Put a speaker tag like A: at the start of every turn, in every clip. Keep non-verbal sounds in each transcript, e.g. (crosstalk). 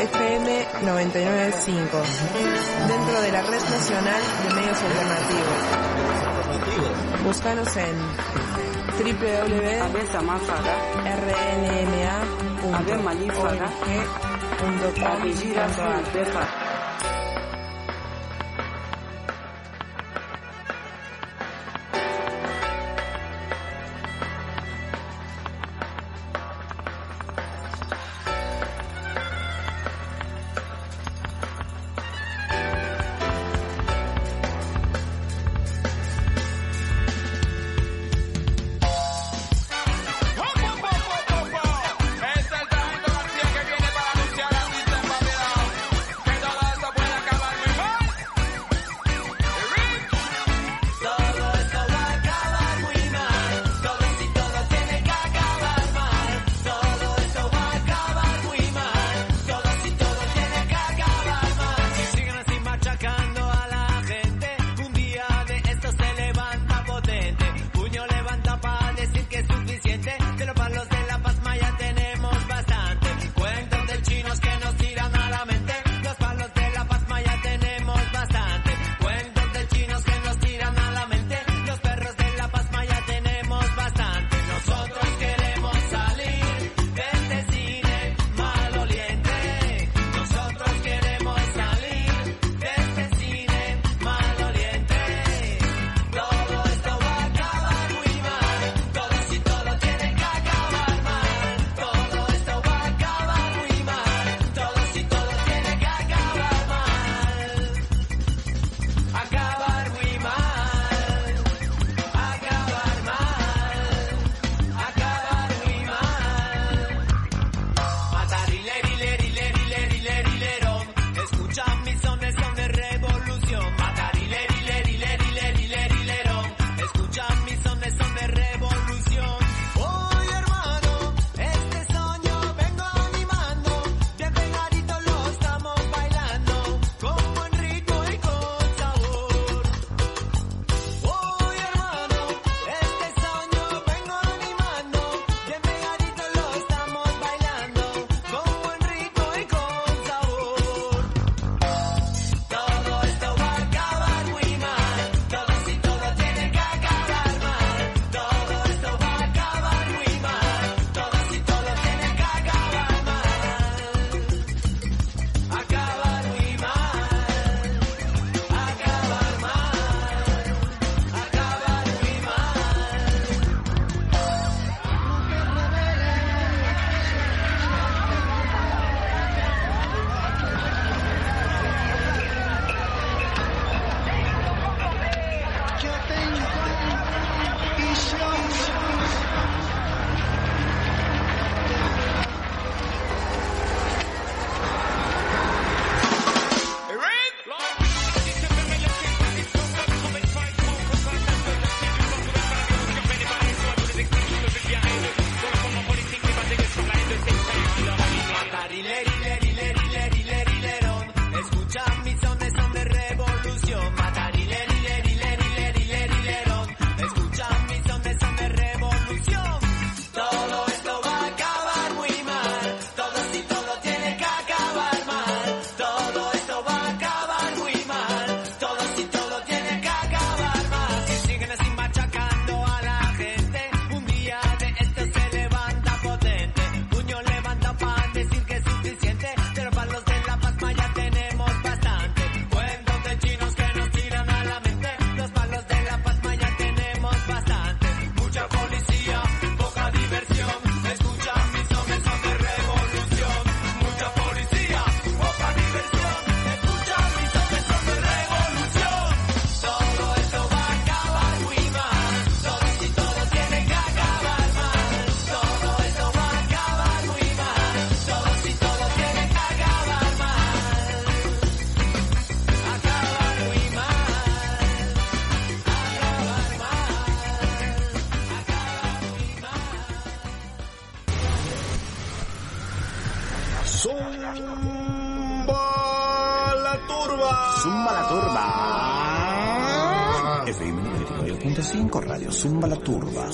A: FM 995, dentro de la Red Nacional de Medios Alternativos. Búscanos en www.rnma.org.com.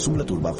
B: Turba,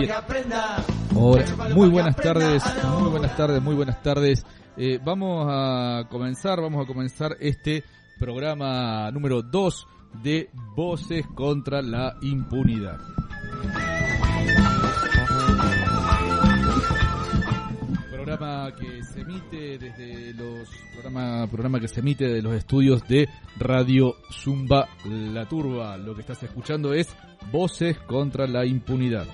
C: bien. Hola, muy buenas tardes, muy buenas tardes, muy buenas tardes. Eh, vamos a comenzar, vamos a comenzar este programa número 2 de Voces contra la Impunidad. Programa que se emite desde los programa programa que se emite de los estudios de Radio Zumba La Turba. Lo que estás escuchando es Voces contra la Impunidad.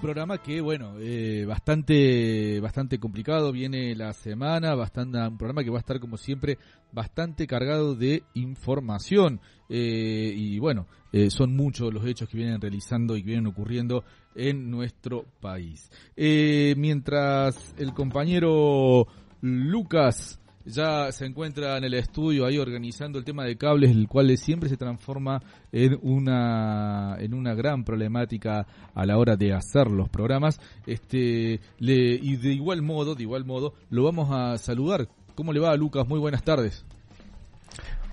C: Programa que, bueno, eh, bastante, bastante complicado. Viene la semana, bastante, un programa que va a estar, como siempre, bastante cargado de información. Eh, y bueno, eh, son muchos los hechos que vienen realizando y que vienen ocurriendo en nuestro país. Mientras el compañero Lucas ya se encuentra en el estudio ahí organizando el tema de cables, el cual siempre se transforma en una en una gran problemática a la hora de hacer los programas. Este le, y de igual modo, de igual modo, lo vamos a saludar. ¿Cómo le va, Lucas? Muy buenas tardes.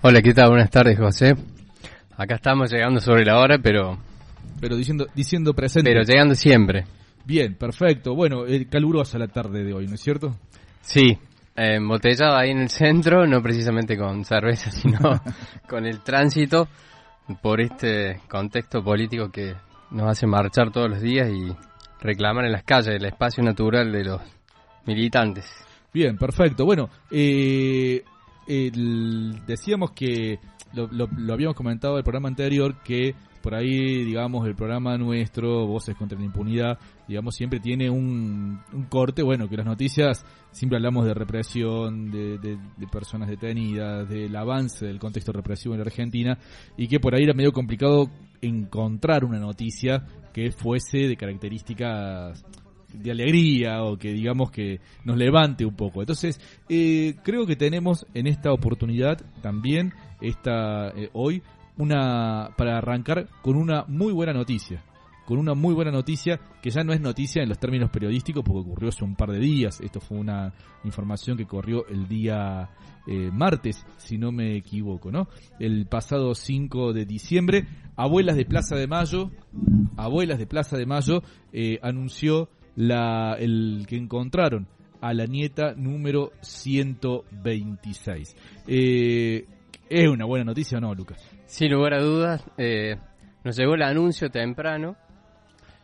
D: Hola, ¿qué tal? Buenas tardes, José. Acá estamos llegando sobre la hora, pero
C: Pero diciendo diciendo presente.
D: pero llegando siempre.
C: Bien, perfecto. Bueno, eh, calurosa la tarde de hoy, ¿no es cierto?
D: Sí, embotellado ahí en el centro, no precisamente con cerveza, (laughs) sino con el tránsito por este contexto político que nos hace marchar todos los días y reclamar en las calles el espacio natural de los militantes.
C: Bien, perfecto. Bueno, eh, decíamos que lo, lo- lo habíamos comentado en el programa anterior que por ahí, digamos, el programa nuestro, Voces contra la Impunidad, digamos, siempre tiene un, corte, bueno, que las noticias siempre hablamos de represión, de, de- de personas detenidas, del avance del contexto represivo en la Argentina, y que por ahí era medio complicado encontrar una noticia que fuese de características de alegría o que digamos que nos levante un poco. Entonces, eh, creo que tenemos en esta oportunidad también, esta eh, hoy, una para arrancar con una muy buena noticia. Con una muy buena noticia que ya no es noticia en los términos periodísticos porque ocurrió hace un par de días. Esto fue una información que corrió el día eh, martes, si no me equivoco, ¿no? El pasado 5 de diciembre, Abuelas de Plaza de Mayo, Abuelas de Plaza de Mayo eh, anunció la, el que encontraron a la nieta número 126. Eh, ¿Es una buena noticia o no, Lucas?
D: Sin lugar a dudas, eh, nos llegó el anuncio temprano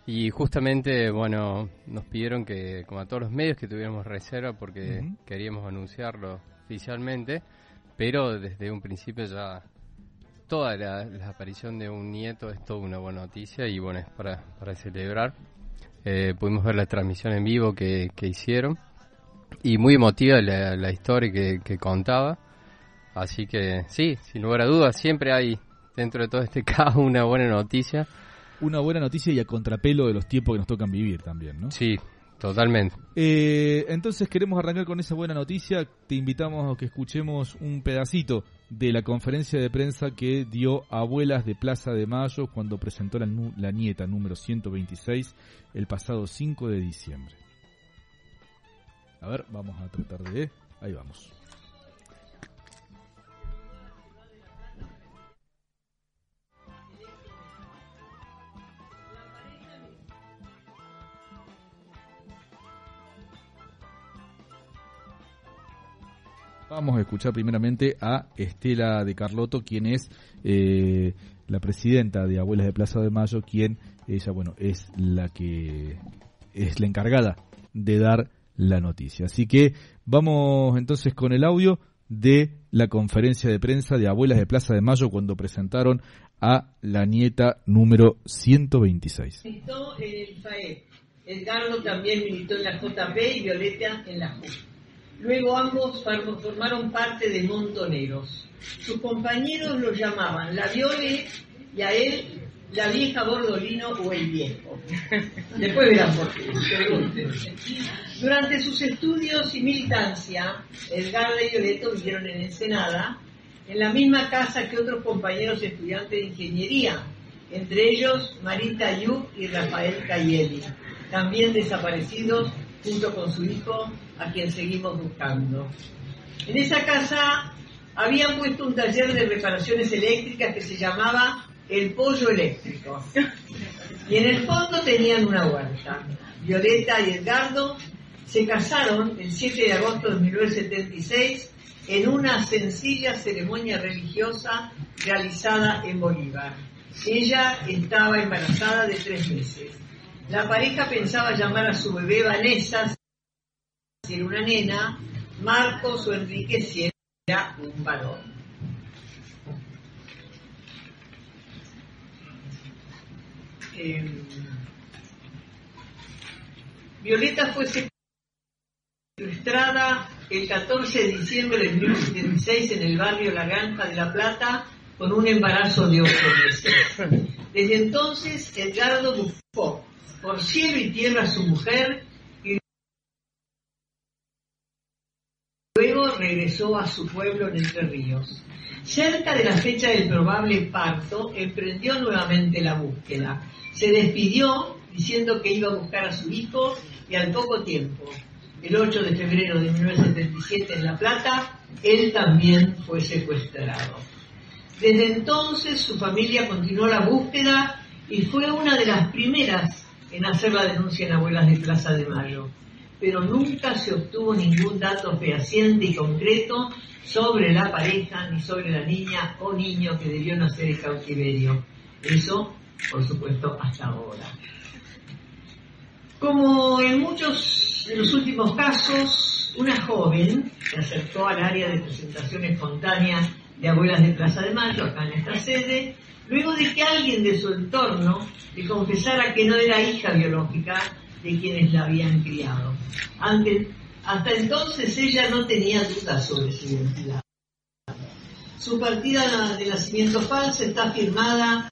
D: y justamente, bueno, nos pidieron que, como a todos los medios, que tuviéramos reserva porque queríamos anunciarlo oficialmente, pero desde un principio ya toda la, la aparición de un nieto es toda una buena noticia y bueno, es para, para celebrar. Eh, pudimos ver la transmisión en vivo que, que hicieron y muy emotiva la, la historia que, que contaba. Así que sí, sin lugar a dudas, siempre hay dentro de todo este (laughs) caos una buena noticia.
C: Una buena noticia y a contrapelo de los tiempos que nos tocan vivir también, ¿no?
D: Sí, totalmente.
C: Eh, entonces queremos arrancar con esa buena noticia. Te invitamos a que escuchemos un pedacito de la conferencia de prensa que dio Abuelas de Plaza de Mayo cuando presentó la, la nieta número 126 el pasado 5 de diciembre. A ver, vamos a tratar de... Ahí vamos. Vamos a escuchar primeramente a Estela de Carlotto, quien es eh, la presidenta de Abuelas de Plaza de Mayo, quien ella, bueno, es la que es la encargada de dar la noticia. Así que vamos entonces con el audio de la conferencia de prensa de Abuelas de Plaza de Mayo cuando presentaron a la nieta número 126.
E: militó en el FAE. Edgardo también militó en la JP y Violeta en la JUP. Luego ambos formaron parte de Montoneros. Sus compañeros lo llamaban la Viole y a él la vieja Bordolino o el viejo. (laughs) Después verán por qué. Durante sus estudios y militancia, Edgardo y Violeto vivieron en Ensenada, en la misma casa que otros compañeros estudiantes de ingeniería, entre ellos Marita Ayub y Rafael Cayeli, también desaparecidos junto con su hijo, a quien seguimos buscando. En esa casa habían puesto un taller de reparaciones eléctricas que se llamaba El Pollo Eléctrico. Y en el fondo tenían una huerta. Violeta y Edgardo se casaron el 7 de agosto de 1976 en una sencilla ceremonia religiosa realizada en Bolívar. Ella estaba embarazada de tres meses. La pareja pensaba llamar a su bebé Vanessa si era una nena, Marcos o Enrique si era un varón. Eh, Violeta fue secuestrada el 14 de diciembre de 1976 en el barrio La Granja de La Plata con un embarazo de ocho meses. Desde entonces, Edgardo buscó por cielo y tierra a su mujer y luego regresó a su pueblo en Entre Ríos. Cerca de la fecha del probable parto, emprendió nuevamente la búsqueda. Se despidió diciendo que iba a buscar a su hijo y al poco tiempo, el 8 de febrero de 1977 en La Plata, él también fue secuestrado. Desde entonces su familia continuó la búsqueda y fue una de las primeras en hacer la denuncia en Abuelas de Plaza de Mayo. Pero nunca se obtuvo ningún dato fehaciente y concreto sobre la pareja ni sobre la niña o niño que debió nacer en cautiverio. Eso, por supuesto, hasta ahora. Como en muchos de los últimos casos, una joven se acercó al área de presentación espontánea de Abuelas de Plaza de Mayo, acá en esta sede, luego de que alguien de su entorno le confesara que no era hija biológica de quienes la habían criado. Hasta entonces ella no tenía dudas sobre su identidad. Su partida de nacimiento falsa está firmada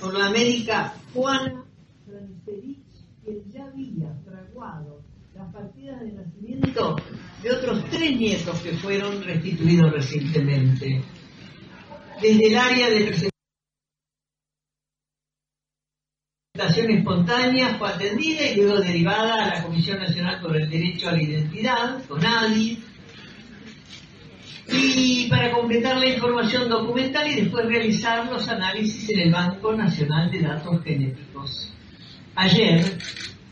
E: por la médica Juana Francerich, quien ya había fraguado las partidas de nacimiento de otros tres nietos que fueron restituidos recientemente. Desde el área de presentación espontánea fue atendida y luego derivada a la Comisión Nacional por el Derecho a la Identidad, CONADI, y para completar la información documental y después realizar los análisis en el Banco Nacional de Datos Genéticos. Ayer,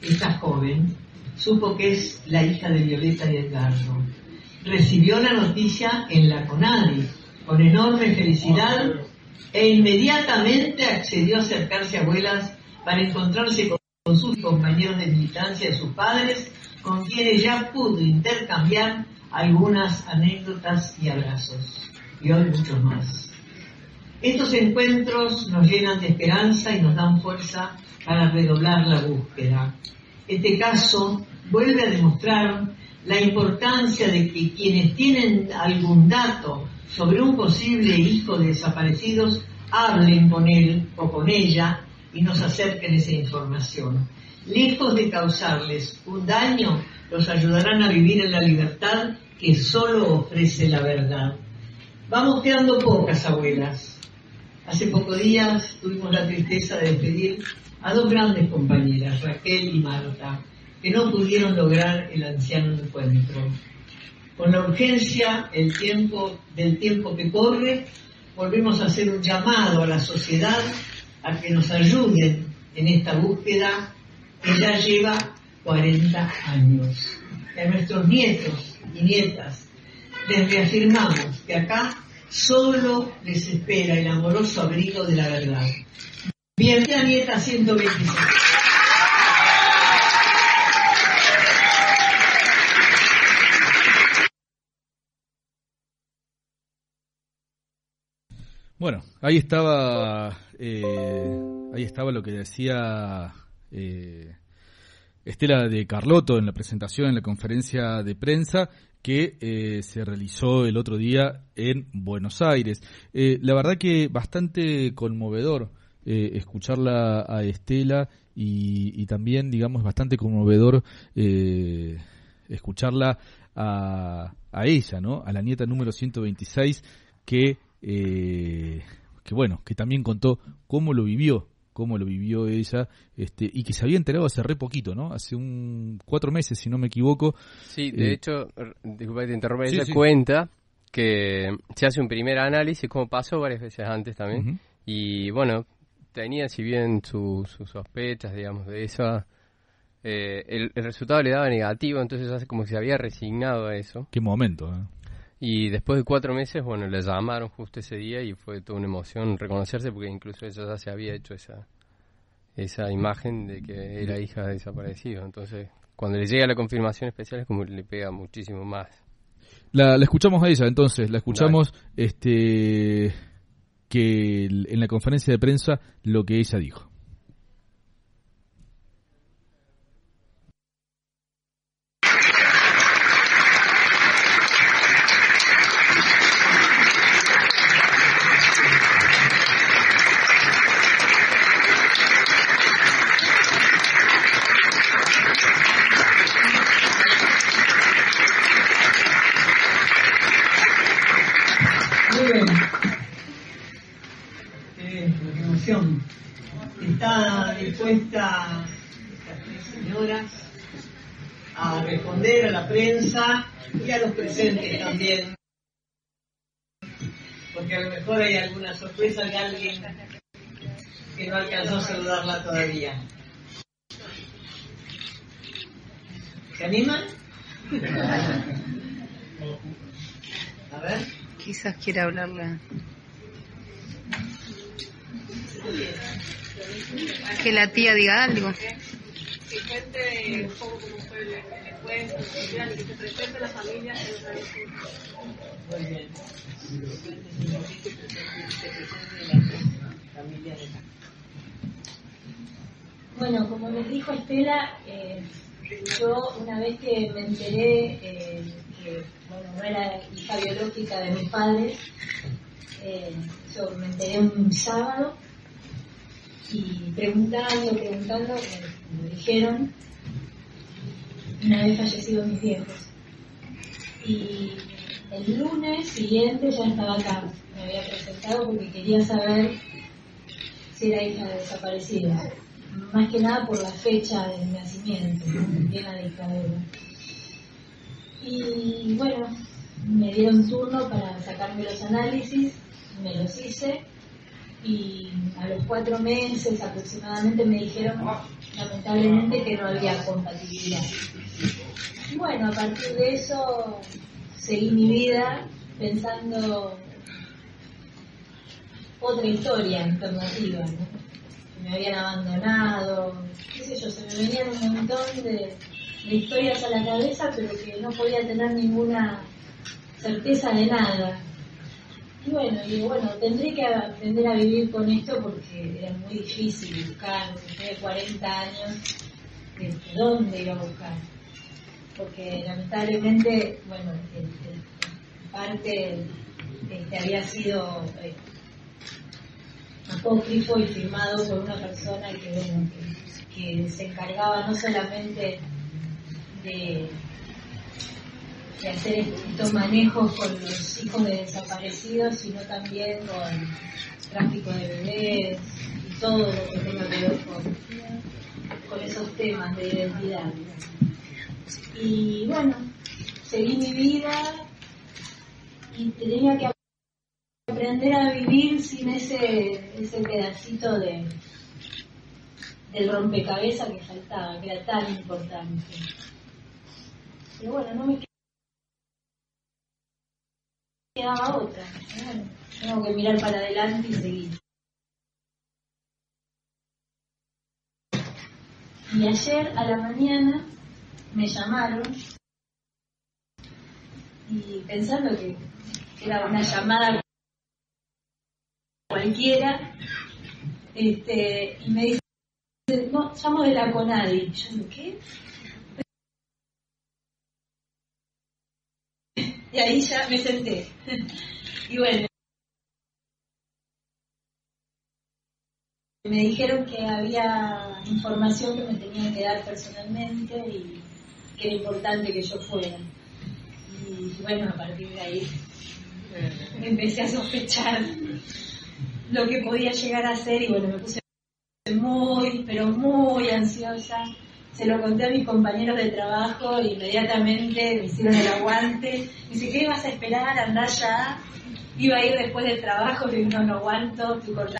E: esta joven supo que es la hija de Violeta y Edgardo. Recibió la noticia en la CONADI con enorme felicidad e inmediatamente accedió a acercarse a abuelas para encontrarse con, con sus compañeros de militancia de sus padres, con quienes ya pudo intercambiar algunas anécdotas y abrazos, y hoy muchos más. Estos encuentros nos llenan de esperanza y nos dan fuerza para redoblar la búsqueda. Este caso vuelve a demostrar la importancia de que quienes tienen algún dato sobre un posible hijo de desaparecidos hablen con él o con ella y nos acerquen esa información. Lejos de causarles un daño, los ayudarán a vivir en la libertad que solo ofrece la verdad. Vamos quedando pocas abuelas. Hace pocos días tuvimos la tristeza de despedir a dos grandes compañeras, Raquel y Marta, que no pudieron lograr el anciano encuentro. Con la urgencia el tiempo, del tiempo que corre, volvemos a hacer un llamado a la sociedad a que nos ayuden en esta búsqueda que ya lleva 40 años. Y a nuestros nietos y nietas les reafirmamos que acá solo les espera el amoroso abrigo de la verdad. Bienvenida nieta 126.
C: Bueno, ahí estaba, eh, ahí estaba lo que decía eh, Estela de Carlotto en la presentación, en la conferencia de prensa que eh, se realizó el otro día en Buenos Aires. La verdad que bastante conmovedor escucharla a Estela y, también, digamos, bastante conmovedor escucharla a, a ella, ¿no? A la nieta número 126 que, eh, que bueno, que también contó cómo lo vivió cómo lo vivió ella, este, y que se había enterado hace re poquito, ¿no? Hace un cuatro meses, si no me equivoco.
D: Sí, de
C: Eh,
D: hecho, disculpa que te interrumpa,
C: Sí,
D: ella
C: sí.
D: cuenta que se hace un primer análisis, como pasó varias veces antes también, y bueno, tenía si bien su- sus sospechas, digamos, de eso, eh, el, el resultado le daba negativo, entonces hace como que se había resignado a eso.
C: Qué momento, ¿eh?
D: Y después de cuatro meses, bueno, le llamaron justo ese día y fue toda una emoción reconocerse porque incluso ella ya se había hecho esa, esa imagen de que era hija de desaparecido. Entonces, cuando le llega la confirmación especial es como que le pega muchísimo más.
C: La, la escuchamos a ella, entonces, la escuchamos este que en la conferencia de prensa lo que ella dijo.
E: Muy bien. Qué emoción. Está dispuesta estas tres señoras a responder a la prensa y a los presentes también. Porque a lo mejor hay alguna sorpresa de alguien que no alcanzó a saludarla todavía. ¿Se animan? A ver.
F: Quizás quiera hablarle. Que la tía diga algo.
G: que cuente un poco cómo fue el, encuentro, que se presente la familia.
E: Muy bien.
H: Bueno, como les dijo Estela, eh, yo una vez que me enteré eh, que bueno, no era hija biológica de mis padres, eh, yo me enteré un sábado y preguntando, preguntando, me, dijeron, una vez fallecidos mis viejos. Y el lunes siguiente ya estaba acá, me había presentado porque quería saber si era hija de desaparecida más que nada por la fecha de mi nacimiento, en plena dictadura. Y bueno, me dieron turno para sacarme los análisis, me los hice y a los cuatro meses aproximadamente me dijeron lamentablemente que no había compatibilidad. Y bueno, a partir de eso seguí mi vida pensando otra historia alternativa, ¿no? me habían abandonado, qué sé yo, se me venían un montón de historias a la cabeza, pero que no podía tener ninguna certeza de nada. Y bueno, y bueno, tendré que aprender a vivir con esto porque era muy difícil buscar, después de 40 años, de dónde iba a buscar. Porque lamentablemente, bueno, parte este, había sido eh, apócrifo y firmado por una persona que, que se encargaba no solamente de, de hacer estos manejos con los hijos de desaparecidos, sino también con tráfico de bebés y todo lo que tenga que ver con, con esos temas de identidad. Y bueno, seguí mi vida y tenía que aprender a vivir sin ese, ese pedacito de del rompecabezas que faltaba, que era tan importante. Pero bueno, no me quedaba otra. Tengo que mirar para adelante y seguir. Y ayer a la mañana me llamaron y pensando que era una llamada cualquiera, este, y me dice, no, llamo de la CONADI. Yo digo, ¿qué? Y ahí ya me senté. Y bueno, me dijeron que había información que me tenían que dar personalmente y que era importante que yo fuera. Y bueno, a partir de ahí empecé a sospechar lo que podía llegar a ser y bueno, me puse muy, pero muy ansiosa. Se lo conté a mis compañeros de trabajo e inmediatamente me hicieron el aguante. Me dice, ¿qué ibas a esperar? Andar ya. Iba a ir después del trabajo, le digo, no, no aguanto, estoy cortando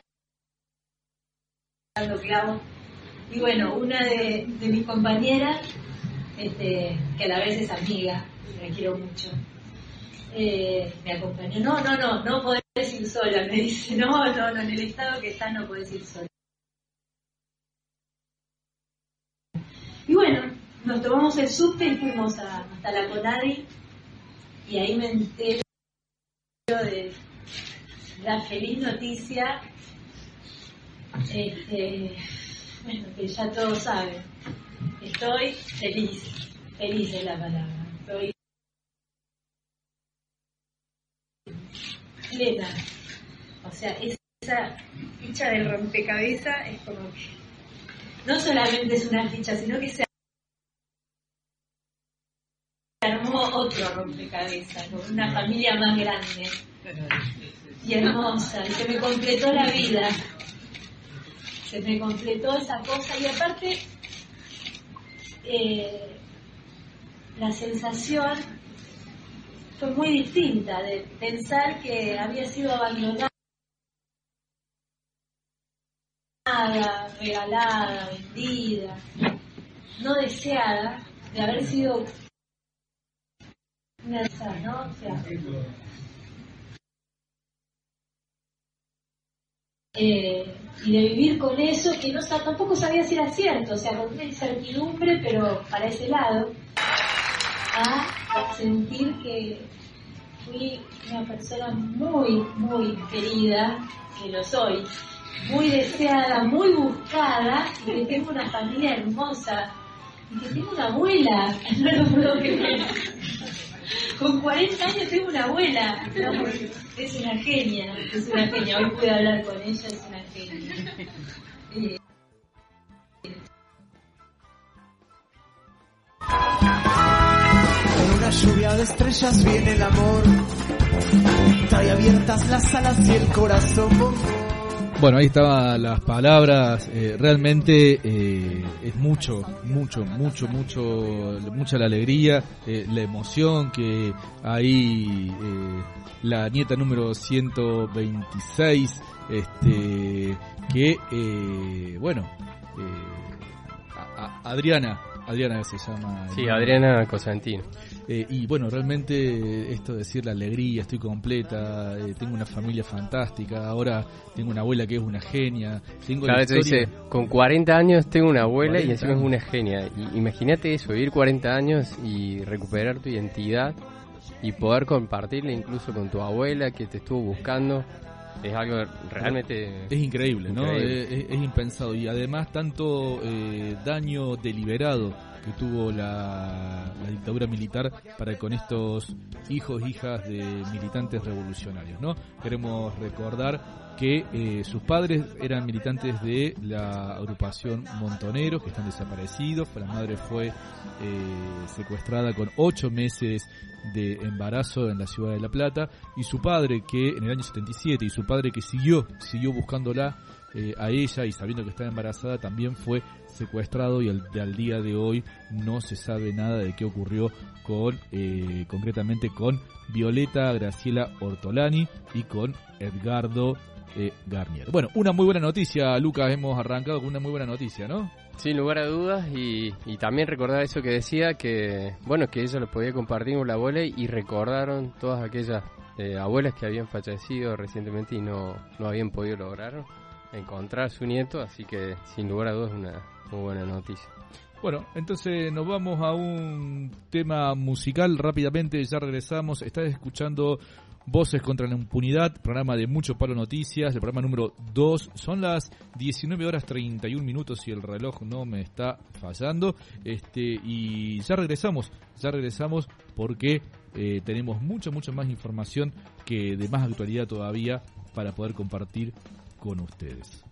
H: clavos. Y bueno, una de, de mis compañeras, este, que a la vez es amiga, la quiero mucho, eh, me acompañó. No, no, no, no podés ir sola. Me dice, no, no, no, en el estado que está no podés ir sola. Y bueno, nos tomamos el subte y fuimos hasta la Conadi y ahí me entero de la feliz noticia, este, bueno, que ya todos saben. Estoy feliz, feliz es la palabra. Estoy plena. O sea, esa ficha del rompecabezas es como que no solamente es una ficha, sino que se armó otro rompecabezas, con una familia más grande. Y hermosa, y se me completó la vida. Se me completó esa cosa. Y aparte eh, la sensación fue muy distinta de pensar que había sido abandonada, regalada, vendida, no deseada, de haber sido ¿no? O sea, eh, y de vivir con eso que no tampoco sabía si era cierto, o sea, con una incertidumbre, pero para ese lado, a sentir que fui una persona muy, muy querida, que lo soy, muy deseada, muy buscada, y que tengo una familia hermosa, y que tengo una abuela, (laughs) no lo puedo creer. Con 40 años tengo una abuela. Es una genia, es una genia. Hoy pude hablar con ella, es una genia.
I: Con una lluvia de estrellas viene el amor. Trae abiertas las alas y el corazón.
C: Bueno, ahí estaban las palabras. eh, realmente eh, es mucho, mucho, mucho, mucho, mucha la alegría, eh, la emoción que ahí eh, la nieta número 126, este, que, eh, bueno, eh, a- Adriana, Adriana se llama.
D: Sí, Adriana Cosentino.
C: Eh, y bueno, realmente esto de decir la alegría, estoy completa, eh, tengo una familia fantástica, ahora tengo una abuela que es una genia, tengo
D: Claro,
C: historia-
D: dice, con 40 años tengo una abuela y
C: 40
D: encima es una genia. Imagínate eso, vivir 40 años y recuperar tu identidad y poder compartirla incluso con tu abuela que te estuvo buscando es algo realmente
C: Es increíble, ¿no?
D: Increíble.
C: Es- es impensado. Y además, tanto eh, daño deliberado que tuvo la, la dictadura militar para con estos hijos e hijas de militantes revolucionarios, ¿no? Queremos recordar que eh, sus padres eran militantes de la agrupación Montoneros, que están desaparecidos. La madre fue eh, secuestrada con ocho meses de embarazo en la ciudad de La Plata y su padre que en el año 77 y su padre que siguió siguió buscándola eh, a ella y sabiendo que estaba embarazada también fue secuestrado y al, al día de hoy no se sabe nada de qué ocurrió con eh, concretamente con Violeta Graciela Ortolani y con Edgardo eh, Garnier. Bueno, una muy buena noticia, Lucas, hemos arrancado con una muy buena noticia, ¿no?
D: Sin lugar a dudas y, y también recordar eso que decía que bueno que ella lo podía compartir con la abuela y recordaron todas aquellas eh, abuelas que habían fallecido recientemente y no, no habían podido lograr encontrar a su nieto así que sin lugar a dudas una muy buena noticia
C: Bueno, entonces nos vamos a un tema musical rápidamente, ya regresamos. Estás escuchando Voces contra la Impunidad, programa de Mucho Palo Noticias, el programa número 2. Son las 19 horas 31 minutos si el reloj no me está fallando. Este, y ya regresamos, ya regresamos porque eh, tenemos mucha, mucha más información que de más actualidad todavía para poder compartir con ustedes.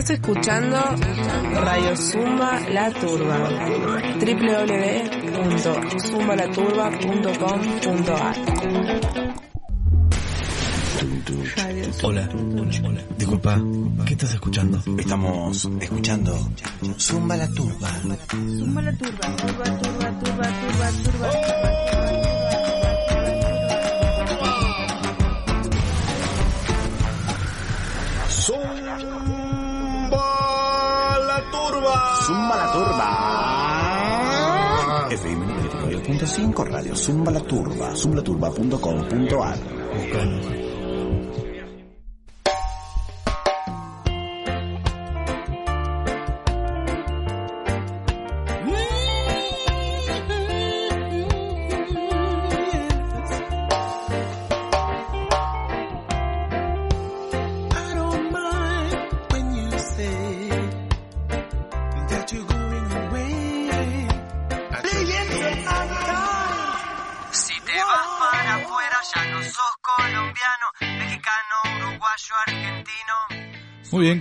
I: Estás
A: escuchando Radio Zumba La Turba. www.zumbalaturba.com.ar
B: Hola. Hola. Disculpa, ¿qué estás escuchando? Estamos escuchando Zumba la Turba.
A: Zumba La Turba, turba, turba, turba, turba, turba.
B: La Turba. FM 99.5 Radio Zumba la Turba. Zumbalaturba.com.ar.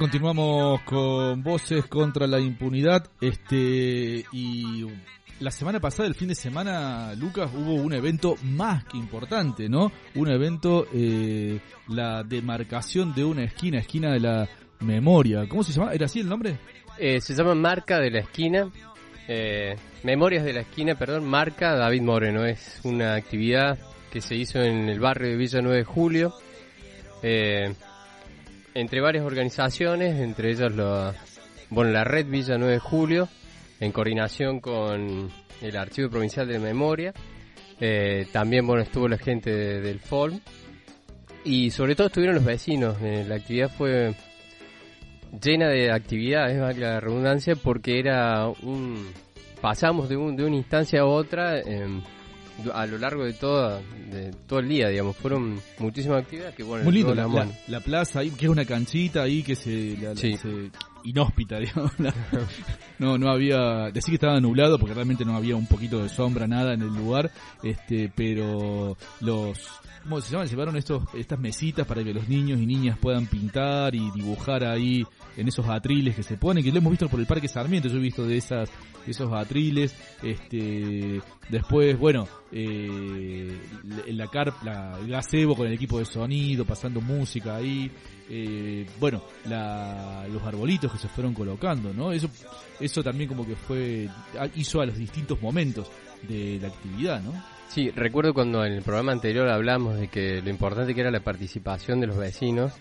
C: continuamos con voces contra la impunidad. Este y la semana pasada, el fin de semana, Lucas, hubo un evento más que importante, ¿no? Un evento, eh, la demarcación de una esquina, esquina de la memoria. ¿Cómo se llama? ¿Era así el nombre?
D: Eh, se llama Marca de la Esquina. eh, Memorias de la Esquina, perdón, Marca David Moreno. Es una actividad que se hizo en el barrio de Villa 9 de Julio. Entre varias organizaciones, entre ellas la, bueno, la red Villa 9 de Julio, en coordinación con el Archivo Provincial de Memoria. Eh, también bueno, estuvo la gente de- del FOLM. Y sobre todo estuvieron los vecinos. Eh, la actividad fue llena de actividades, valga la redundancia, porque era un... Pasamos de, un, de una instancia a otra em, a lo largo de, toda, de todo el día, digamos. Fueron muchísimas actividades que, bueno,
C: Muy lindo,
D: luego
C: la, plaza ahí, que es una canchita ahí que se, la- la-
D: Sí.
C: se- inhóspita, (laughs) digamos. la- (laughs) no, no había, decir que estaba nublado porque realmente no había un poquito de sombra, nada en el lugar, este, pero los, ¿cómo se llama? Llevaron estos, estas mesitas para que los niños y niñas puedan pintar y dibujar ahí en esos atriles que se ponen, que lo hemos visto por el Parque Sarmiento, yo he visto de esas, de esos atriles, este, después, bueno, eh, la, car la, gazebo con el equipo de sonido, pasando música ahí, eh, bueno, la, los arbolitos que se fueron colocando, ¿no? Eso, eso también como que fue, hizo a los distintos momentos de la actividad, ¿no?
D: Sí, recuerdo cuando en el programa anterior hablamos de que lo importante que era la participación de los vecinos.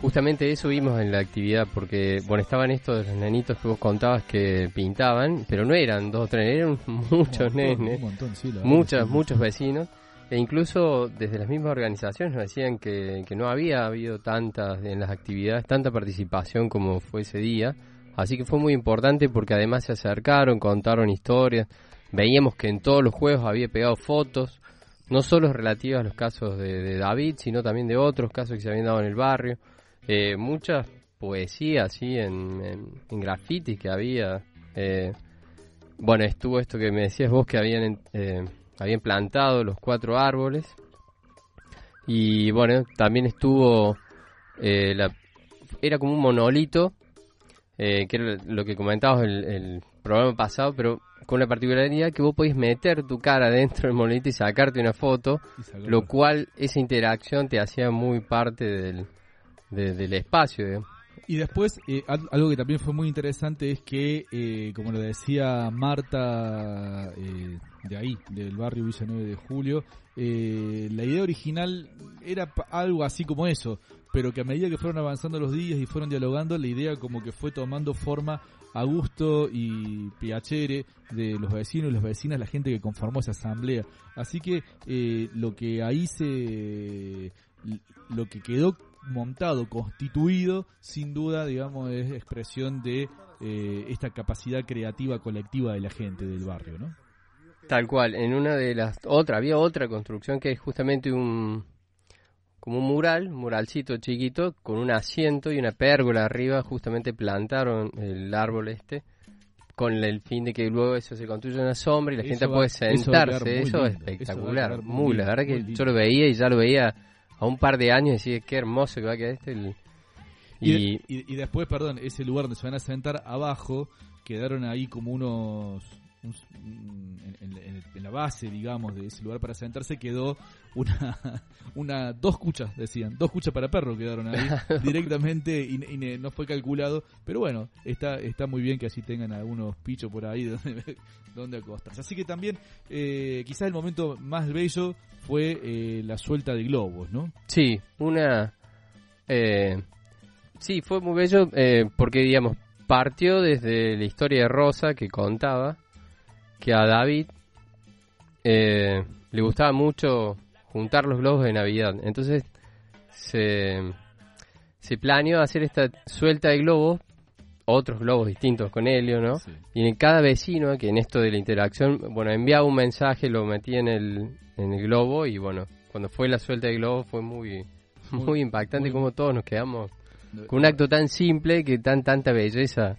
D: Justamente eso vimos en la actividad, porque, bueno, estaban estos los nenitos que vos contabas que pintaban, pero no eran dos o tres, eran (laughs) muchos
C: montón,
D: nenes,
C: un montón, sí,
D: muchos, muchos vecinos, e incluso desde las mismas organizaciones nos decían que, que no había habido tantas en las actividades, tanta participación como fue ese día, así que fue muy importante porque además se acercaron, contaron historias, veíamos que en todos los juegos había pegado fotos, no solo relativas a los casos de, David, sino también de otros casos que se habían dado en el barrio, eh, muchas poesías así en, en, graffiti que había, eh, bueno, estuvo esto que me decías vos que habían eh, habían plantado los cuatro árboles. Y bueno también estuvo eh, la, era como un monolito eh, que era lo que comentabas el, el programa pasado pero con la particularidad que vos podías meter tu cara dentro del monolito y sacarte una foto lo cual esa interacción te hacía muy parte del, de- del espacio digamos.
C: Y después, eh, al- algo que también fue muy interesante es que, eh, como lo decía Marta eh, de ahí, del barrio Villa 9 de Julio, eh, la idea original era algo así como eso, pero que a medida que fueron avanzando los días y fueron dialogando, la idea como que fue tomando forma a gusto y piacere de los vecinos y las vecinas, la gente que conformó esa asamblea. Así que eh, lo que ahí se... lo que quedó montado, constituido, sin duda, digamos, es expresión de eh, esta capacidad creativa colectiva de la gente del barrio, ¿no?
D: Tal cual, en una de las otra había otra construcción que es justamente un como un mural, un muralcito chiquito con un asiento y una pérgola arriba, justamente plantaron el árbol este con el fin de que luego eso se construya una sombra y la
C: Eso
D: gente
C: va-
D: puede sentarse, eso es
C: lindo,
D: espectacular,
C: muy
D: muy, la verdad que
C: lindo.
D: yo lo veía y ya lo veía a un par de años y decía qué hermoso que va a quedar este el-
C: y-
D: y
C: después, perdón, ese lugar donde se van a sentar abajo, quedaron ahí como unos... un- en, en- en- en la base, digamos, de ese lugar para sentarse quedó una, (laughs) una dos cuchas, decían, dos cuchas para perro quedaron ahí (laughs) directamente y, no fue calculado, pero bueno, está está muy bien que así tengan algunos pichos por ahí (laughs) donde, donde acostarse. Así que también, eh, quizás el momento más bello fue eh, la suelta de globos, ¿no?
D: Sí, una... Eh, sí, fue muy bello eh, porque, digamos, partió desde la historia de Rosa que contaba que a David eh, le gustaba mucho juntar los globos de Navidad. Entonces se, se planeó hacer esta suelta de globos, otros globos distintos con helio, ¿no?
C: Sí.
D: Y en cada vecino, que en esto de la interacción, bueno, enviaba un mensaje, lo metía en el, en el globo y bueno, cuando fue la suelta de globo fue muy, muy,
C: Muy-
D: impactante
C: muy-
D: como todos nos quedamos con un acto tan simple que tan tanta belleza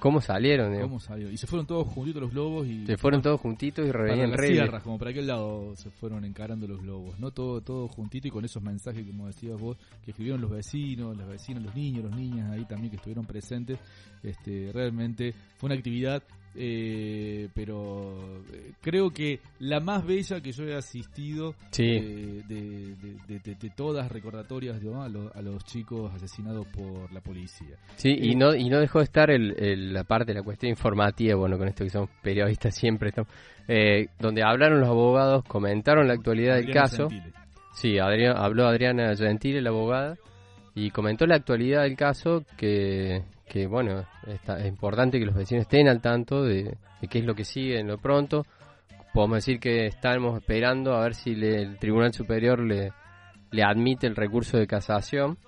D: cómo salieron. digamos.
C: ¿Cómo salió? Y se fueron todos juntitos los globos y...
D: Se fueron todos juntitos y
C: para
D: revenían
C: las sierras, como para aquel lado se fueron encarando los globos, ¿no? Todo, todo juntito y con esos mensajes, como decías vos, que escribieron los vecinos, las vecinas, los niños, los niñas ahí también que estuvieron presentes. Este, realmente fue una actividad, eh, pero eh, creo que la más bella que yo he asistido
D: Sí.
C: eh, de, de- de- todas recordatorias ¿no? a, lo- a los chicos asesinados por la policía.
D: Sí, y
C: Eh,
D: no, y no dejó de estar el, el- la parte de la cuestión informativa, bueno, con esto que somos periodistas siempre, estamos, donde hablaron los abogados, comentaron la actualidad del caso.
C: Gentile.
D: Sí, Adrián, habló Adriana Gentile, la abogada, y comentó la actualidad del caso que, que bueno, está, es importante que los vecinos estén al tanto de, de qué es lo que sigue en lo pronto. Podemos decir que estamos esperando a ver si le- el Tribunal Superior le, le admite el recurso de casación.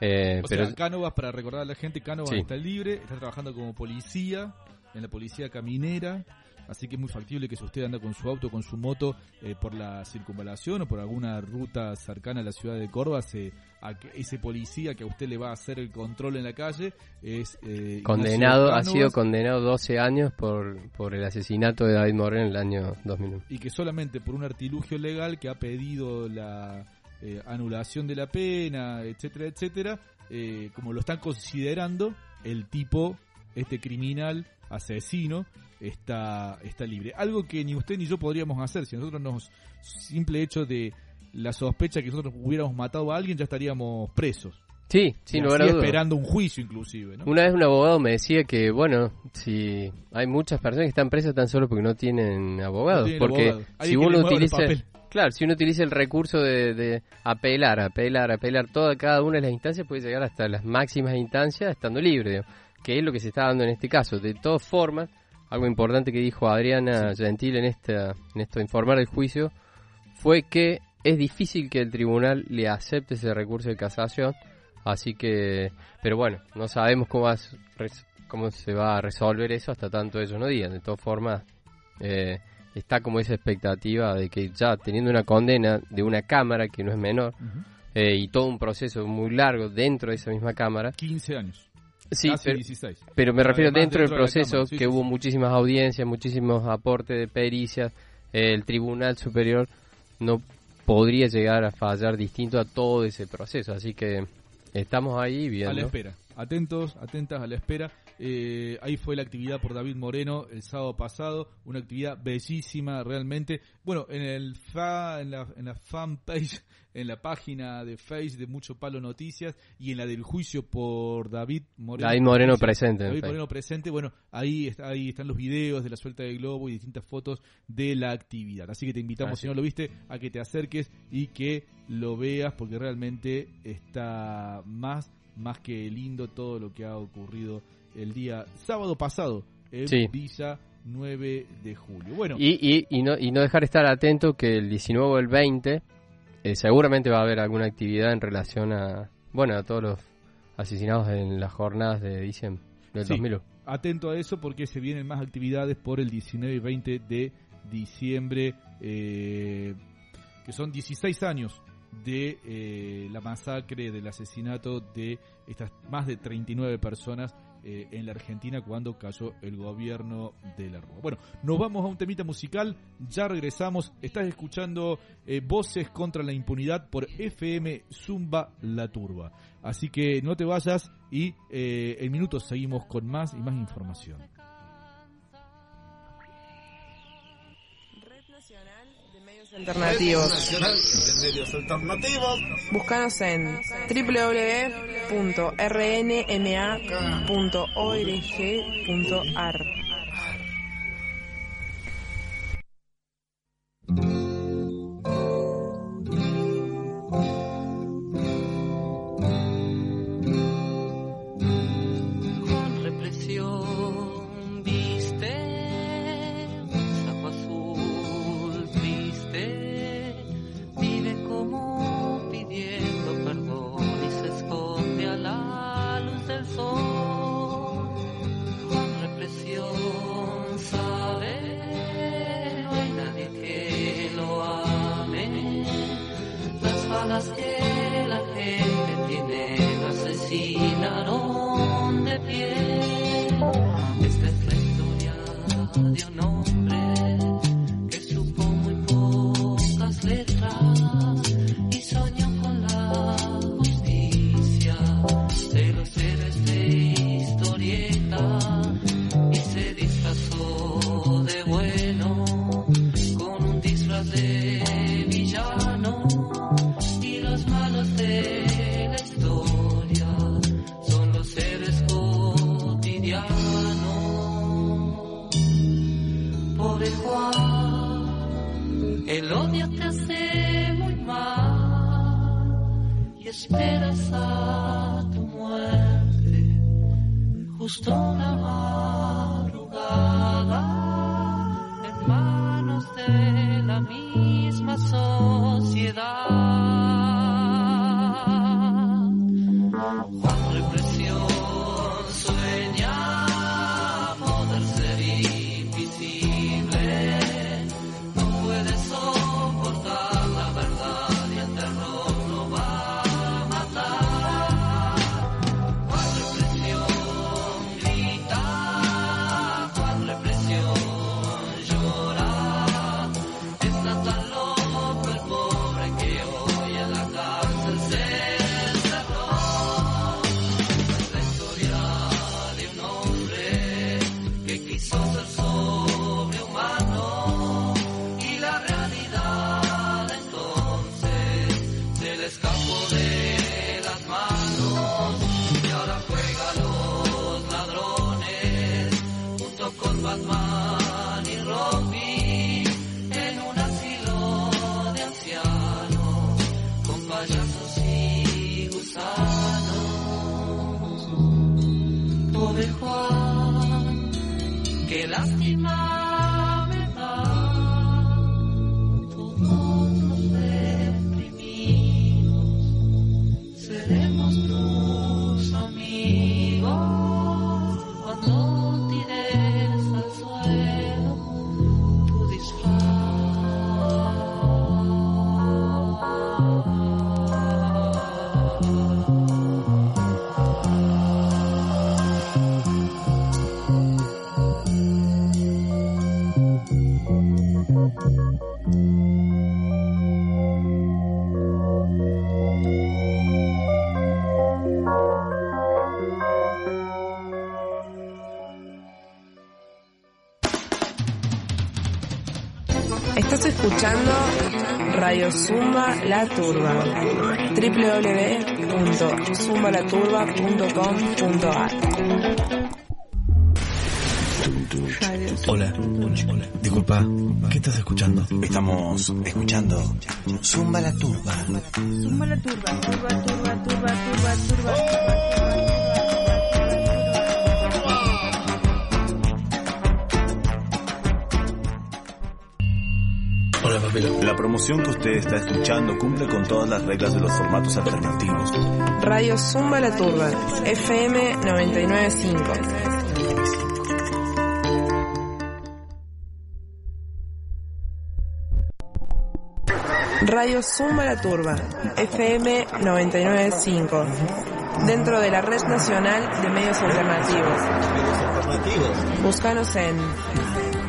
D: Eh,
C: O
D: pero
C: sea, Cánovas, para recordar a la gente, Cánovas
D: Sí.
C: está libre, está trabajando como policía, en la policía caminera, así que es muy factible que si usted anda con su auto, con su moto, eh, por la circunvalación o por alguna ruta cercana a la ciudad de Córdoba, se, a que ese policía que a usted le va a hacer el control en la calle es... eh,
D: condenado, ha sido condenado 12 años por, por el asesinato de David Moreno en el año 2001.
C: y que solamente por un artilugio legal que ha pedido la eh, anulación de la pena, etcétera, etcétera, eh, como lo están considerando, el tipo, este criminal, asesino, está, está libre. Algo que ni usted ni yo podríamos hacer. Si nosotros nos, simple hecho de la sospecha que nosotros hubiéramos matado a alguien, ya estaríamos presos.
D: Sí, sin lugar a dudas.
C: esperando un juicio inclusive, ¿no?
D: Una vez un abogado me decía que, bueno, si hay muchas personas que están presas tan solo porque no tienen abogados.
C: No tienen
D: porque
C: abogado.
D: si uno utiliza, claro, si uno utiliza el recurso de, de apelar, apelar, apelar toda cada una de las instancias, puede llegar hasta las máximas instancias estando libre, que es lo que se está dando en este caso. De todas formas, algo importante que dijo Adriana Gentil en esta, en esto de informar del juicio, fue que es difícil que el tribunal le acepte ese recurso de casación, así que, pero bueno, no sabemos cómo, va a cómo se va a resolver eso hasta tanto ellos no digan. De todas formas, eh, está como esa expectativa de que ya teniendo una condena de una cámara que no es menor eh, y todo un proceso muy largo dentro de esa misma cámara,
C: 15 años.
D: Sí,
C: Casi
D: pero,
C: 16.
D: pero me refiero
C: Además,
D: dentro del
C: dentro
D: proceso
C: sí,
D: que
C: sí,
D: hubo
C: sí.
D: muchísimas audiencias, muchísimos aportes de pericias, el Tribunal Superior no podría llegar a fallar distinto a todo ese proceso, así que estamos ahí viendo.
C: A la espera. Atentos, atentas a la espera. Eh, ahí fue la actividad por David Moreno el sábado pasado. Una actividad bellísima, realmente. Bueno, en el fa, en la, en la fanpage, (laughs) en la página de Face de Mucho Palo Noticias y en la del juicio por David Moreno.
D: David Moreno presente en
C: David. Moreno presente. Bueno, ahí, está, ahí están los videos de la suelta del globo y distintas fotos de la actividad. Así que te invitamos, si no lo viste, a que te acerques y que lo veas porque realmente está más, más que lindo todo lo que ha ocurrido el día sábado pasado en
D: Sí.
C: Villa 9 de julio. Bueno,
D: Y, y, y, no, y no dejar de estar atento que el 19 o el 20 eh, seguramente va a haber alguna actividad en relación a, bueno, a todos los asesinados en las jornadas de diciembre del
C: Sí.
D: 2001.
C: atento a eso porque se vienen más actividades por el 19 y 20 de diciembre, eh, que son 16 años de eh, la masacre, del asesinato de estas más de 39 personas eh, en la Argentina cuando cayó el gobierno de la Rúa. Bueno, nos vamos a un temita musical, ya regresamos, estás escuchando eh, Voces contra la Impunidad por FM Zumba La Turba. Así que no te vayas y eh, en minutos seguimos con más y más información.
A: Alternativos.
B: medios alternativos.
A: Búscanos en www.rnma.org.ar.
J: Radio Zumba La Turba. www.zumbalaturba.com.ar
B: Hola. Disculpa, ¿qué estás escuchando? Estamos escuchando Zumba la Turba.
J: Zumba La Turba, turba, turba, turba, turba, turba.
B: Hola, La promoción que usted está escuchando cumple con todas las reglas de los formatos alternativos.
J: Radio Zumba La Turba, FM 995. Radio Zumba La Turba, FM 995. Dentro de la Red Nacional de Medios Alternativos. Búscanos en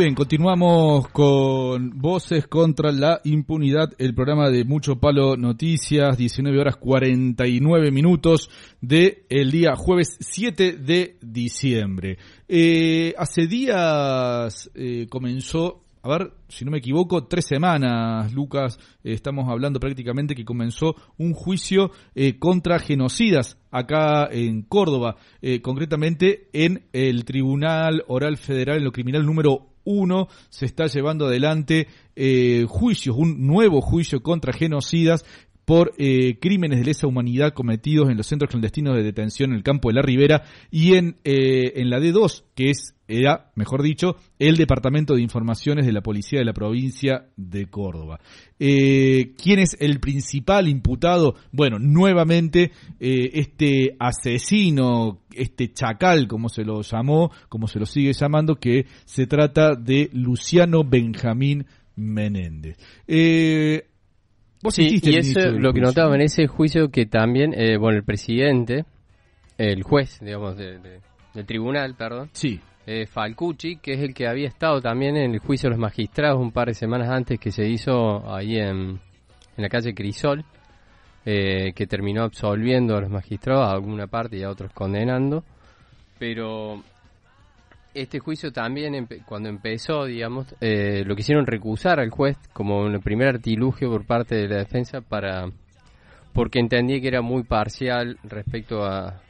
C: Bien, continuamos con Voces contra la Impunidad, el programa de Mucho Palo Noticias, 19 horas 49 minutos de el día jueves 7 de diciembre. Eh, hace días eh, comenzó, a ver, si no me equivoco, tres semanas, Lucas, eh, estamos hablando prácticamente que comenzó un juicio contra genocidas acá en Córdoba, concretamente en el Tribunal Oral Federal en lo criminal número uno se está llevando adelante eh, juicios, un nuevo juicio contra genocidas por eh, crímenes de lesa humanidad cometidos en los centros clandestinos de detención en el campo de la Ribera y en, eh, en la D2, que es era, mejor dicho, el Departamento de Informaciones de la Policía de la provincia de Córdoba. Eh, ¿Quién es el principal imputado? Bueno, nuevamente eh, este asesino, este chacal, como se lo llamó, como se lo sigue llamando, que se trata de Luciano Benjamín Menéndez. Eh, vos
D: Sí, y eso lo que notaba en ese juicio que también, eh, bueno, el presidente, el juez, digamos, de- de- del tribunal, perdón,
C: Sí.
D: Eh, Falcucci, que es el que había estado también en el juicio de los magistrados un par de semanas antes que se hizo ahí en, en la calle Crisol, eh, que terminó absolviendo a los magistrados a alguna parte y a otros condenando, pero este juicio también, cuando empezó, digamos, eh, lo quisieron recusar al juez como un primer artilugio por parte de la defensa para porque entendía que era muy parcial respecto a,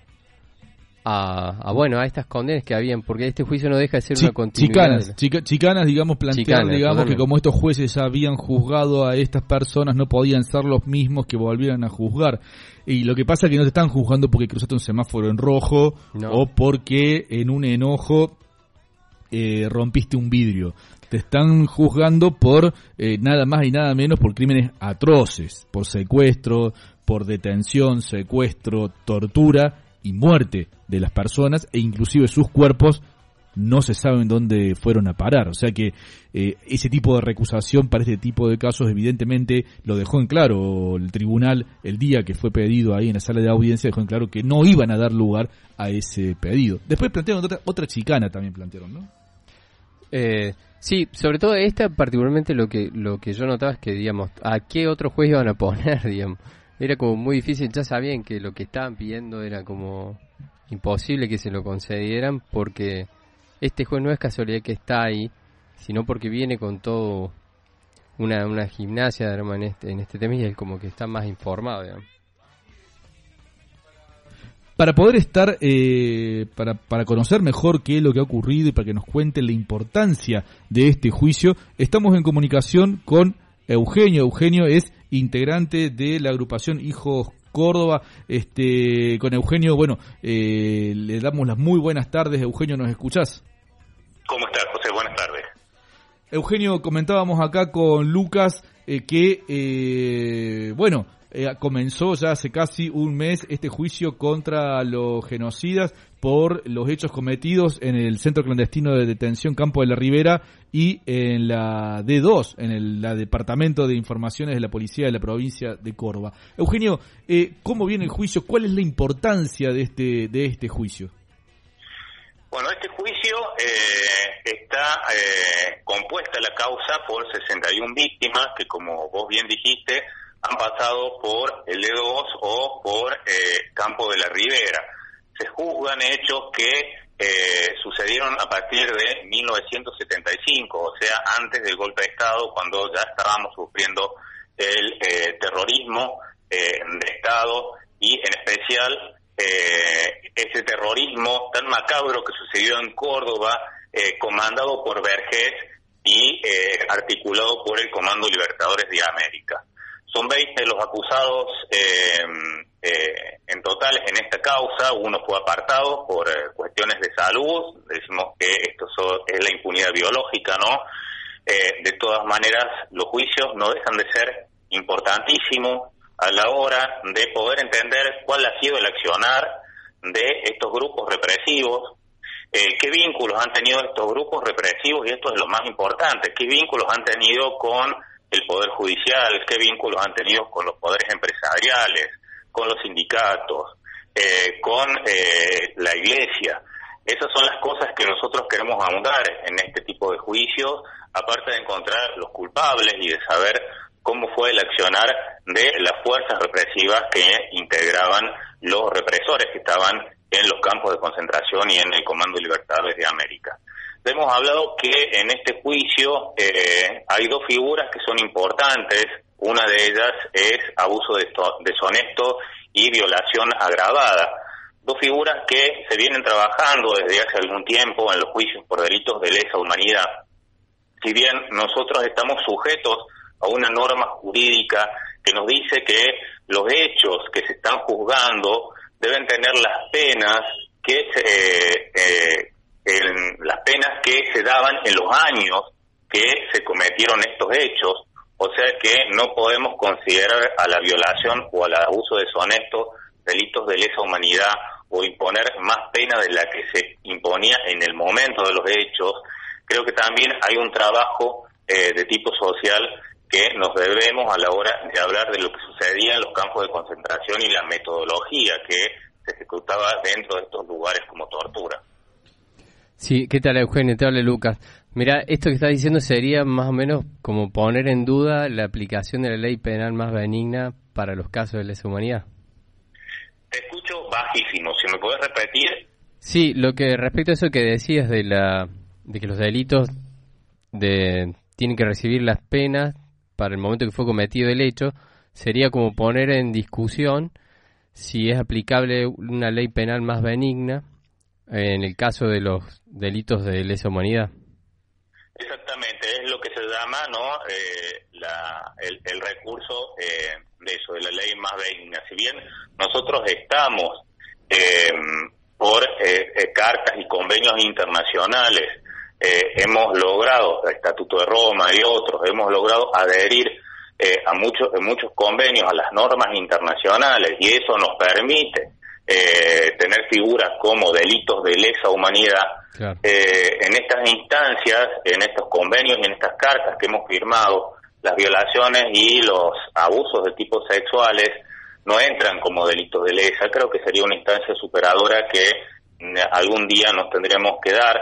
D: a, a, bueno a estas condenas que habían porque este juicio no deja de ser una continuidad
C: chicanas, chica- digamos, plantear,
D: Chicanas,
C: digamos, que como estos jueces habían juzgado a estas personas, no podían ser los mismos que volvieran a juzgar. Y lo que pasa es que no te están juzgando porque cruzaste un semáforo en rojo
D: No.
C: o porque en un enojo eh, rompiste un vidrio. Te están juzgando por eh, nada más y nada menos por crímenes atroces, por secuestro, por detención, secuestro, tortura y muerte de las personas e inclusive sus cuerpos no se saben dónde fueron a parar. O sea que eh, ese tipo de recusación para este tipo de casos evidentemente lo dejó en claro el tribunal el día que fue pedido ahí en la sala de audiencia, dejó en claro que no iban a dar lugar a ese pedido. Después plantearon otra, otra chicana también plantearon, ¿no?
D: Eh, sí, sobre todo esta particularmente lo que lo que yo notaba es que digamos a qué otro juez iban a poner, (laughs) digamos. Era como muy difícil, ya sabían que lo que estaban pidiendo era como imposible que se lo concedieran porque este juez no es casualidad que está ahí, sino porque viene con todo una, una gimnasia en este en este tema y es como que está más informado, digamos.
C: Para poder estar, eh, para, para conocer mejor qué es lo que ha ocurrido y para que nos cuente la importancia de este juicio, estamos en comunicación con Eugenio. Eugenio es integrante de la agrupación Hijos Córdoba. Este, con Eugenio, bueno, eh, le damos las muy buenas tardes. Eugenio, ¿nos escuchás?
K: ¿Cómo estás, José? Buenas tardes.
C: Eugenio, comentábamos acá con Lucas eh, que, eh, bueno, eh, comenzó ya hace casi un mes este juicio contra los genocidas por los hechos cometidos en el centro clandestino de detención Campo de la Ribera y en la D2, en el Departamento de Informaciones de la Policía de la provincia de Córdoba. Eugenio, eh, ¿cómo viene el juicio? ¿Cuál es la importancia de este, de este juicio?
K: Bueno, este juicio eh, está eh, compuesta la causa por 61 víctimas que, como vos bien dijiste, han pasado por el D2 o por eh, Campo de la Ribera. Se juzgan hechos que eh, sucedieron a partir de 1975, o sea, antes del golpe de Estado, cuando ya estábamos sufriendo el eh, terrorismo eh, de Estado y en especial eh, ese terrorismo tan macabro que sucedió en Córdoba, eh, comandado por Vergés y articulado por el Comando Libertadores de América. Son 20 los acusados eh, en totales en esta causa, uno fue apartado por eh, cuestiones de salud, decimos que esto so- es la impunidad biológica, ¿no? Eh, de todas maneras, los juicios no dejan de ser importantísimos a la hora de poder entender cuál ha sido el accionar de estos grupos represivos, eh, qué vínculos han tenido estos grupos represivos, y esto es lo más importante, qué vínculos han tenido con el Poder Judicial, qué vínculos han tenido con los poderes empresariales, con los sindicatos, eh, con eh, la Iglesia. Esas son las cosas que nosotros queremos ahondar en este tipo de juicios, aparte de encontrar los culpables y de saber cómo fue el accionar de las fuerzas represivas que integraban los represores que estaban en los campos de concentración y en el Comando Libertadores de América. Hemos hablado que en este juicio eh, hay dos figuras que son importantes. Una de ellas es abuso deshonesto y violación agravada. Dos figuras que se vienen trabajando desde hace algún tiempo en los juicios por delitos de lesa humanidad. Si bien nosotros estamos sujetos a una norma jurídica que nos dice que los hechos que se están juzgando deben tener las penas que se, eh, las penas que se daban en los años que se cometieron estos hechos, o sea que no podemos considerar a la violación o al abuso deshonesto delitos de lesa humanidad o imponer más pena de la que se imponía en el momento de los hechos. Creo que también hay un trabajo eh, de tipo social que nos debemos a la hora de hablar de lo que sucedía en los campos de concentración y la metodología que se ejecutaba dentro de estos lugares como tortura.
D: Sí, ¿qué tal Eugenio? Te habla Lucas. Mira, esto que estás diciendo sería más o menos como poner en duda la aplicación de la ley penal más benigna para los casos de lesa humanidad.
K: Te escucho bajísimo, si me puedes repetir.
D: Sí, lo que respecto a eso que decías de la de que los delitos de tienen que recibir las penas para el momento que fue cometido el hecho, sería como poner en discusión si es aplicable una ley penal más benigna en el caso de los delitos de lesa humanidad.
K: Exactamente, es lo que se llama no eh, la, el, el recurso eh, de eso, de la ley más benigna. Si bien nosotros estamos eh, por eh, eh, cartas y convenios internacionales, eh, hemos logrado, el Estatuto de Roma y otros, hemos logrado adherir a muchos, en muchos convenios a las normas internacionales y eso nos permite eh, tener figuras como delitos de lesa humanidad eh, en estas instancias, en estos convenios y en estas cartas que hemos firmado, las violaciones y los abusos de tipo sexuales no entran como delitos de lesa. Creo que sería una instancia superadora que mm, algún día nos tendríamos que dar,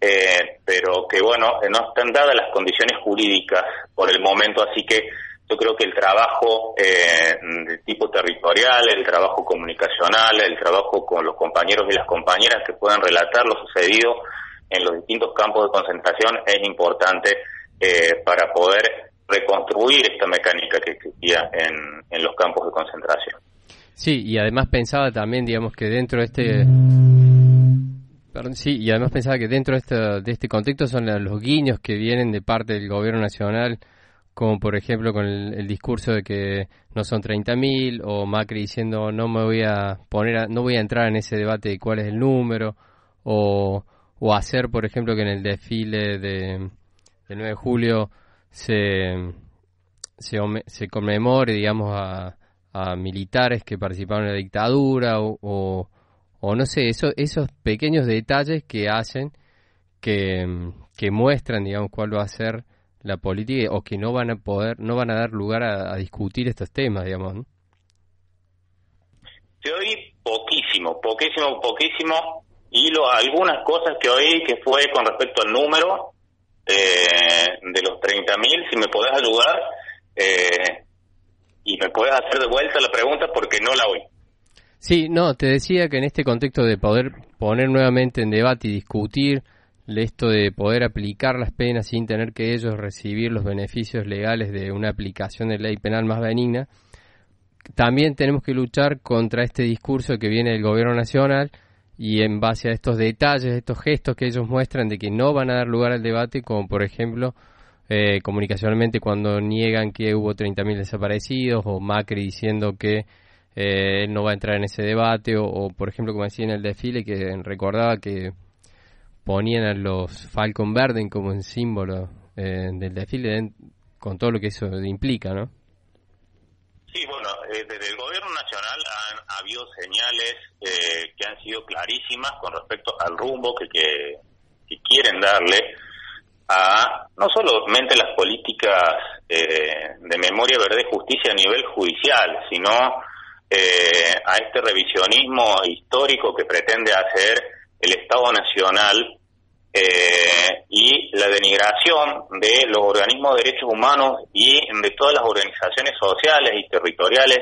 K: eh, pero que bueno, eh, no están dadas las condiciones jurídicas por el momento, así que yo creo que el trabajo eh, de tipo territorial, el trabajo comunicacional, el trabajo con los compañeros y las compañeras que puedan relatar lo sucedido en los distintos campos de concentración es importante eh, para poder reconstruir esta mecánica que existía en, los campos de concentración.
D: Sí, y además pensaba también, digamos, que dentro de este... Sí, y además pensaba que dentro de este, de este contexto son los guiños que vienen de parte del gobierno nacional, como por ejemplo con el, discurso de que no son 30.000, o Macri diciendo no me voy a poner, a- no voy a entrar en ese debate de cuál es el número, o, o hacer, por ejemplo, que en el desfile de, del 9 de julio se, se, se conmemore, digamos, a, a militares que participaron en la dictadura o, o, o no sé, eso, esos pequeños detalles que hacen que, que muestran, digamos, cuál va a ser la política o que no van a poder, no van a dar lugar a, a discutir estos temas, digamos. ¿no?
K: Te oí poquísimo, poquísimo, poquísimo, y lo, algunas cosas que oí que fue con respecto al número eh, de los 30.000, si me podés ayudar, eh, y me podés hacer de vuelta la pregunta porque no la oí.
D: Sí, no, te decía que en este contexto de poder poner nuevamente en debate y discutir esto de poder aplicar las penas sin tener que ellos recibir los beneficios legales de una aplicación de ley penal más benigna, también tenemos que luchar contra este discurso que viene del gobierno nacional y en base a estos detalles, estos gestos que ellos muestran de que no van a dar lugar al debate, como por ejemplo eh, comunicacionalmente cuando niegan que hubo 30.000 desaparecidos o Macri diciendo que eh, él no va a entrar en ese debate o, o, por ejemplo como decía en el desfile que recordaba que ponían a los Falcon Verden como un símbolo eh, del desfile en- con todo lo que eso implica, ¿no?
K: Sí, bueno, eh, desde el gobierno nacional han habido señales eh, que han sido clarísimas con respecto al rumbo que, que, que quieren darle a no solamente las políticas eh, de memoria, verdad y justicia a nivel judicial, sino eh, a este revisionismo histórico que pretende hacer el Estado Nacional eh, y la denigración de los organismos de derechos humanos y de todas las organizaciones sociales y territoriales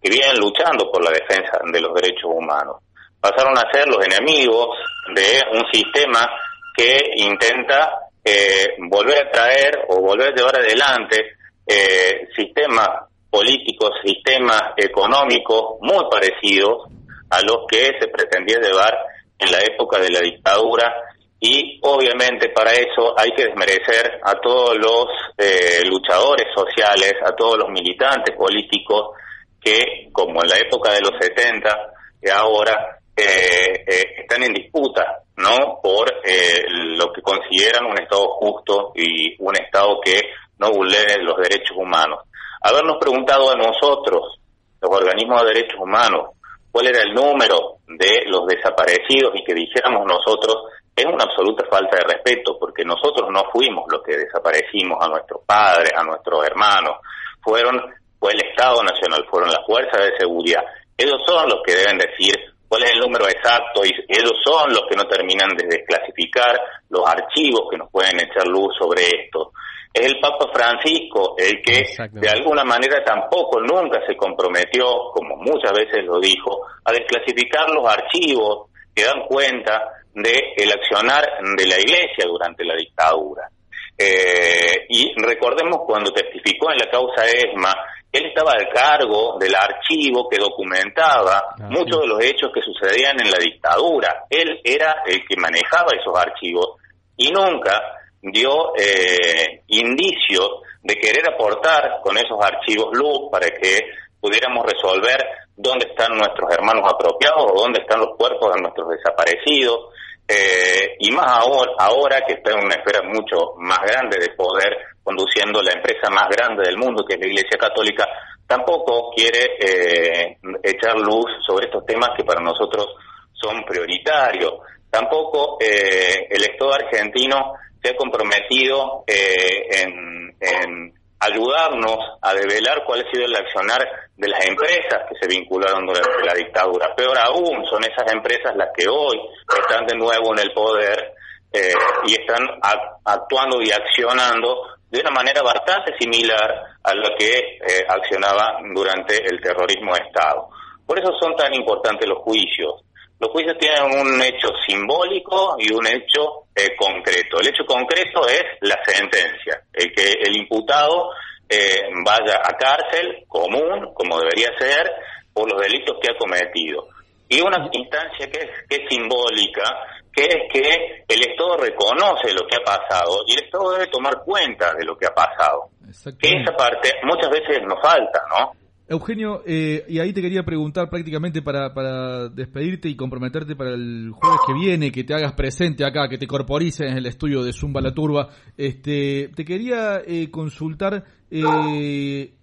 K: que vienen luchando por la defensa de los derechos humanos. Pasaron a ser los enemigos de un sistema que intenta eh, volver a traer o volver a llevar adelante eh, sistemas políticos, sistemas económicos muy parecidos a los que se pretendía llevar en la época de la dictadura y obviamente para eso hay que desmerecer a todos los eh, luchadores sociales, a todos los militantes políticos que, como en la época de los 70, y ahora eh, eh, están en disputa, ¿no? Por eh, lo que consideran un Estado justo y un Estado que no vulnere los derechos humanos. Habernos preguntado a nosotros, los organismos de derechos humanos, cuál era el número de los desaparecidos y que dijéramos nosotros es una absoluta falta de respeto, porque nosotros no fuimos los que desaparecimos a nuestros padres, a nuestros hermanos, fueron fue el Estado Nacional, fueron las fuerzas de seguridad. Ellos son los que deben decir cuál es el número exacto y ellos son los que no terminan de desclasificar los archivos que nos pueden echar luz sobre esto. Es el Papa Francisco el que de alguna manera tampoco nunca se comprometió, como muchas veces lo dijo, a desclasificar los archivos que dan cuenta de el accionar de la Iglesia durante la dictadura. Eh, y recordemos cuando testificó en la causa ESMA, él estaba al cargo del archivo que documentaba muchos de los hechos que sucedían en la dictadura. Él era el que manejaba esos archivos y nunca dio eh, indicios de querer aportar con esos archivos luz para que pudiéramos resolver dónde están nuestros hermanos apropiados o dónde están los cuerpos de nuestros desaparecidos. Eh, y más ahora, ahora que está en una esfera mucho más grande de poder, conduciendo la empresa más grande del mundo, que es la Iglesia Católica, tampoco quiere eh, echar luz sobre estos temas que para nosotros son prioritarios. Tampoco eh, el Estado argentino se ha comprometido eh, en, ayudarnos a develar cuál ha sido el accionar de las empresas que se vincularon durante la dictadura. Peor aún, son esas empresas las que hoy están de nuevo en el poder eh, y están actuando y accionando de una manera bastante similar a lo que eh, accionaba durante el terrorismo de Estado. Por eso son tan importantes los juicios. Los juicios tienen un hecho simbólico y un hecho eh, concreto. El hecho concreto es la sentencia, el que el imputado eh, vaya a cárcel común, como debería ser, por los delitos que ha cometido. Y una instancia que es, que es simbólica, que es que el Estado reconoce lo que ha pasado y el Estado debe tomar cuenta de lo que ha pasado. Que esa parte muchas veces nos falta, ¿no?
C: Eugenio, eh, y ahí te quería preguntar prácticamente para, para despedirte y comprometerte para el jueves que viene, que te hagas presente acá, que te corporices en el estudio de Zumba La Turba. Este, te quería eh, consultar eh,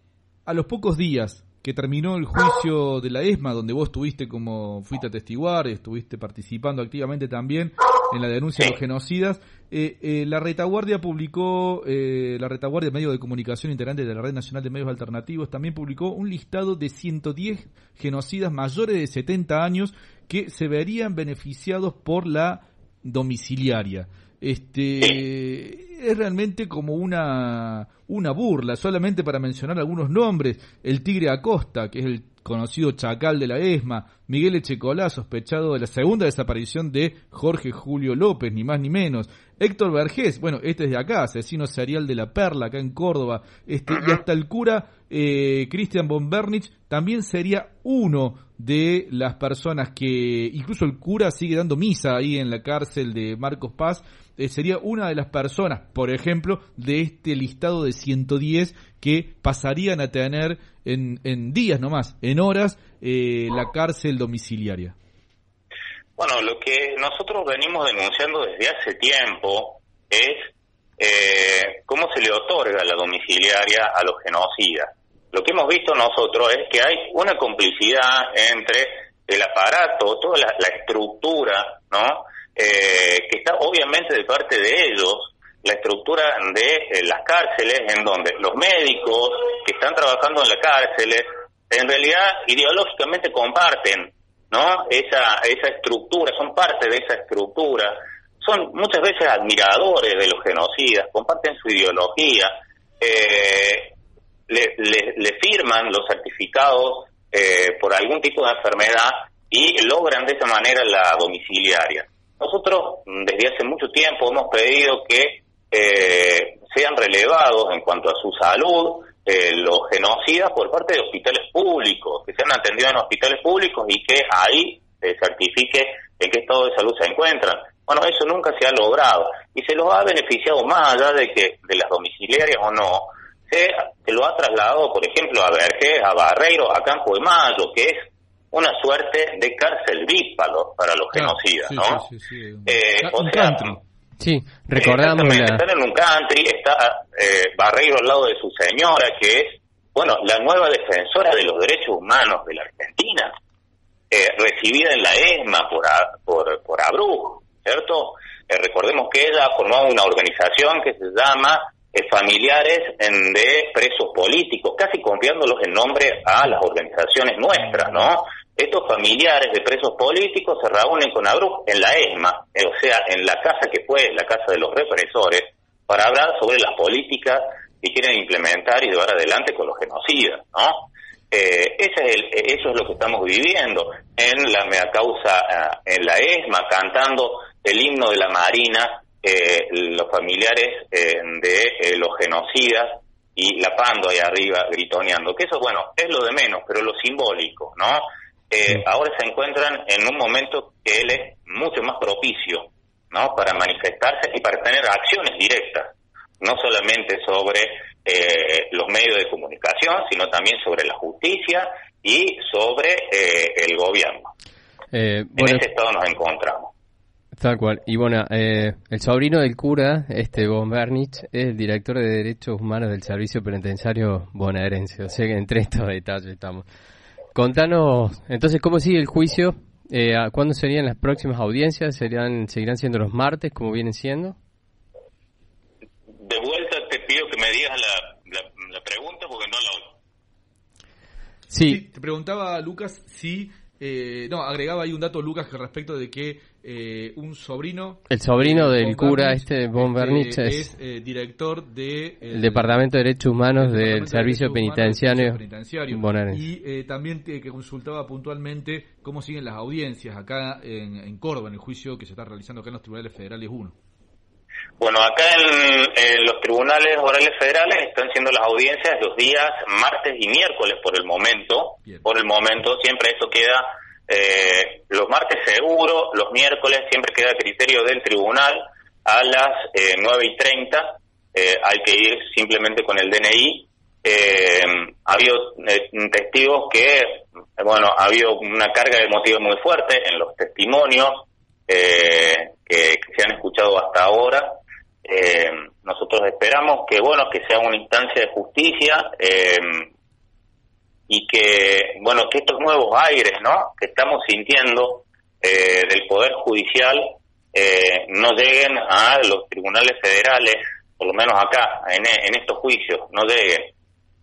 C: a los pocos días que terminó el juicio de la ESMA, donde vos estuviste como fuiste a testiguar, estuviste participando activamente también en la denuncia de los genocidas, eh, eh, la retaguardia publicó, eh, la retaguardia medio de comunicación integrante de la Red Nacional de Medios Alternativos, también publicó un listado de 110 genocidas mayores de 70 años que se verían beneficiados por la domiciliaria. Este es realmente como una una burla, solamente para mencionar algunos nombres, el Tigre Acosta, que es el conocido chacal de la ESMA, Miguel Echecolá, sospechado de la segunda desaparición de Jorge Julio López, ni más ni menos, Héctor Vergés, bueno, este es de acá, asesino serial de la Perla, acá en Córdoba, este, y hasta el cura eh, Christian von Bernich también sería uno de las personas que, incluso el cura sigue dando misa ahí en la cárcel de Marcos Paz, eh, sería una de las personas, por ejemplo, de este listado de 110 que pasarían a tener en, en días nomás, en horas, eh, la cárcel domiciliaria.
K: Bueno, lo que nosotros venimos denunciando desde hace tiempo es eh, cómo se le otorga la domiciliaria a los genocidas. Lo que hemos visto nosotros es que hay una complicidad entre el aparato, toda la, estructura, ¿no? Eh, que está obviamente de parte de ellos, la estructura de eh, las cárceles, en donde los médicos que están trabajando en las cárceles, en realidad ideológicamente comparten, ¿no? Esa, esa estructura, son parte de esa estructura, son muchas veces admiradores de los genocidas, comparten su ideología, eh, le, le, le firman los certificados eh, por algún tipo de enfermedad y logran de esa manera la domiciliaria. Nosotros mm, desde hace mucho tiempo hemos pedido que eh, sean relevados en cuanto a su salud eh, los genocidas por parte de hospitales públicos, que sean atendidos en hospitales públicos y que ahí se certifique en qué estado de salud se encuentran. Bueno, eso nunca se ha logrado y se los ha beneficiado más allá de que de las domiciliarias o no, se, se lo ha trasladado, por ejemplo, a Vergés, a Barreiro, a Campo de Mayo, que es una suerte de cárcel VIP para los, para los genocidas, ¿no? Eh, o sea,
D: Sí, recordamos
K: Exactamente,
D: la...
K: están en un country, está eh, Barreiro al lado de su señora, que es, bueno, la nueva defensora de los derechos humanos de la Argentina, eh, recibida en la ESMA por, A- por, por Abruz, ¿cierto? Eh, recordemos que ella formó una organización que se llama eh, Familiares de Presos Políticos, casi confiándolos en nombre a las organizaciones nuestras, ¿no? Estos familiares de presos políticos se reúnen con Abruz en la ESMA, eh, o sea, en la casa que fue la casa de los represores, para hablar sobre las políticas que quieren implementar y llevar adelante con los genocidas, ¿no? Eh, ese es el- eso es lo que estamos viviendo en la mea causa, ah, en la ESMA, cantando el himno de la Marina, eh, los familiares eh, de eh, los genocidas y la Pando ahí arriba gritoneando, que eso, bueno, es lo de menos, pero lo simbólico, ¿no? Eh, ahora se encuentran en un momento que él es mucho más propicio, ¿no? Para manifestarse y para tener acciones directas, no solamente sobre los medios de comunicación, sino también sobre la justicia y sobre eh, el gobierno.
D: eh,
K: En ese estado nos encontramos.
D: Tal cual. Y bueno, eh, el sobrino del cura, este Von Bernich, es el director de Derechos Humanos del Servicio Penitenciario bonaerense. O sea que entre estos detalles estamos. Contanos, entonces, ¿cómo sigue el juicio? Eh, ¿a ¿Cuándo serían las próximas audiencias? ¿Serían, ¿Seguirán siendo los martes, como vienen siendo?
K: De vuelta te pido que me digas la, la, la pregunta porque no la oigo.
D: Sí.
C: Te preguntaba Lucas si. eh, no, agregaba ahí un dato Lucas que respecto de que eh, un sobrino.
D: El sobrino
C: eh,
D: del
C: Von
D: cura,
C: Bernich,
D: este Von Bernich,
C: este,
D: es,
C: eh, director de.
D: el Departamento de Derechos Humanos del
C: Departamento de
D: Servicio
C: Derechos Humanos del
D: Penitenciario,
C: Servicio Penitenciario.
D: bonaerense.
C: Y eh, también te- que consultaba puntualmente cómo siguen las audiencias acá en, en Córdoba, en el juicio que se está realizando acá en los tribunales federales 1.
K: Bueno, acá en, en los tribunales orales federales están siendo las audiencias los días martes y miércoles por el momento. Por el momento, siempre esto queda eh, los martes seguro, los miércoles siempre queda criterio del tribunal a las eh, 9 y 30. eh, hay que ir simplemente con el DNI. Eh, ha habido eh, testigos que, eh, bueno, ha habido una carga de motivo muy fuerte en los testimonios eh, que, que se han escuchado hasta ahora. Eh, nosotros esperamos que, bueno, que sea una instancia de justicia eh, y que, bueno, que estos nuevos aires, ¿no? Que estamos sintiendo eh, del Poder Judicial eh, no lleguen a los tribunales federales, por lo menos acá, en, en estos juicios, no lleguen,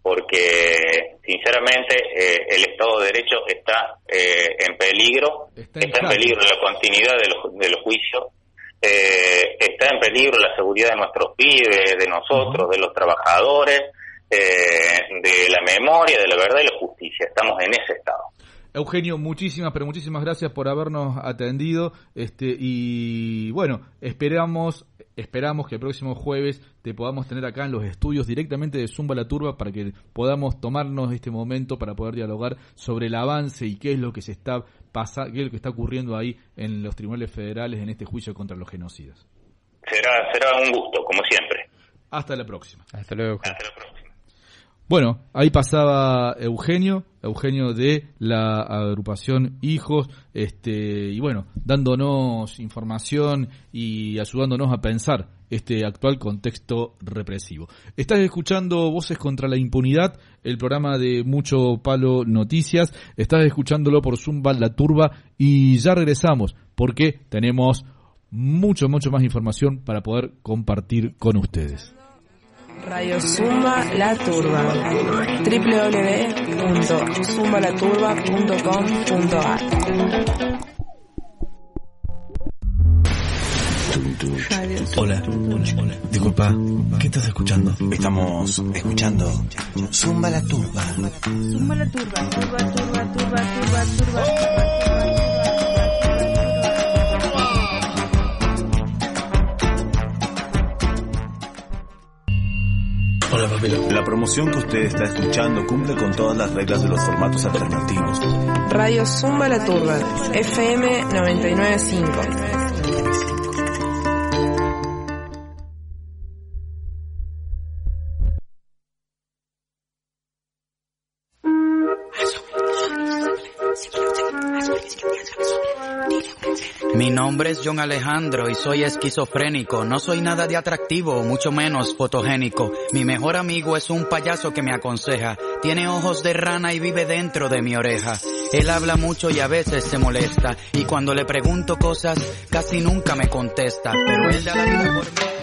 K: porque sinceramente eh, el Estado de Derecho está eh, en peligro, está, en peligro la continuidad de los, de los juicios, eh, está en peligro la seguridad de nuestros pibes, de nosotros, de los trabajadores, eh, de la memoria, de la verdad y la justicia. Estamos en ese estado.
C: Eugenio, muchísimas, pero muchísimas gracias por habernos atendido. Este, y bueno, esperamos, esperamos que el próximo jueves te podamos tener acá en los estudios directamente de Zumba la Turba para que podamos tomarnos este momento para poder dialogar sobre el avance y qué es lo que se está pasa, qué es lo que está ocurriendo ahí en los tribunales federales en este juicio contra los genocidas.
K: Será, será un gusto, como siempre.
C: Hasta la próxima.
D: Hasta luego.
K: Hasta la próxima.
C: Bueno, ahí pasaba Eugenio, Eugenio de la agrupación Hijos, este, y bueno, dándonos información y ayudándonos a pensar este actual contexto represivo. Estás escuchando Voces contra la Impunidad, el programa de Mucho Palo Noticias, estás escuchándolo por Zumba La Turba y ya regresamos porque tenemos mucho, mucho más información para poder compartir con ustedes.
A: Radio Zumba La Turba. www.zumbalaturba.com.ar
B: Hola. Disculpa, ¿qué estás escuchando? Estamos escuchando Zumba la Turba.
L: Zumba la turba, turba, turba, turba, turba, turba.
B: Hola, papito. La promoción que usted está escuchando cumple con todas las reglas de los formatos alternativos.
A: Radio Zumba La Turba. FM 995.
M: nombre es John Alejandro y soy esquizofrénico. No soy nada de atractivo, mucho menos fotogénico. Mi mejor amigo es un payaso que me aconseja. Tiene ojos de rana y vive dentro de mi oreja. Él habla mucho y a veces se molesta. Y cuando le pregunto cosas, casi nunca me contesta. Pero él da la vida por.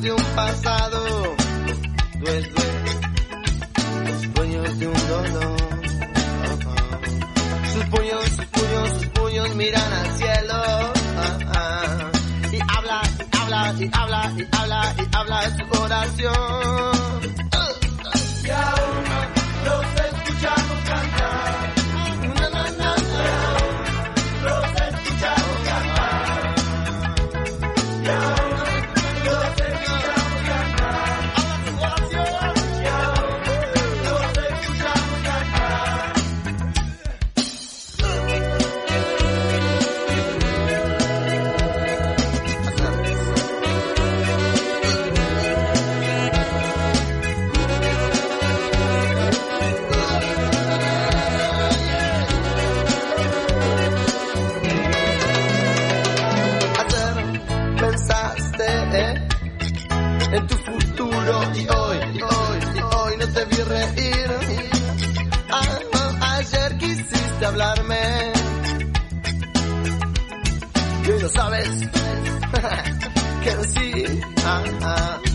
I: de un paso. y habla y habla y habla de su oración. Uh, uh, yeah. (laughs) Can't see. Uh, uh.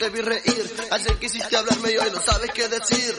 I: te vi reír. Ayer quisiste hablarme y hoy no sabes qué decir.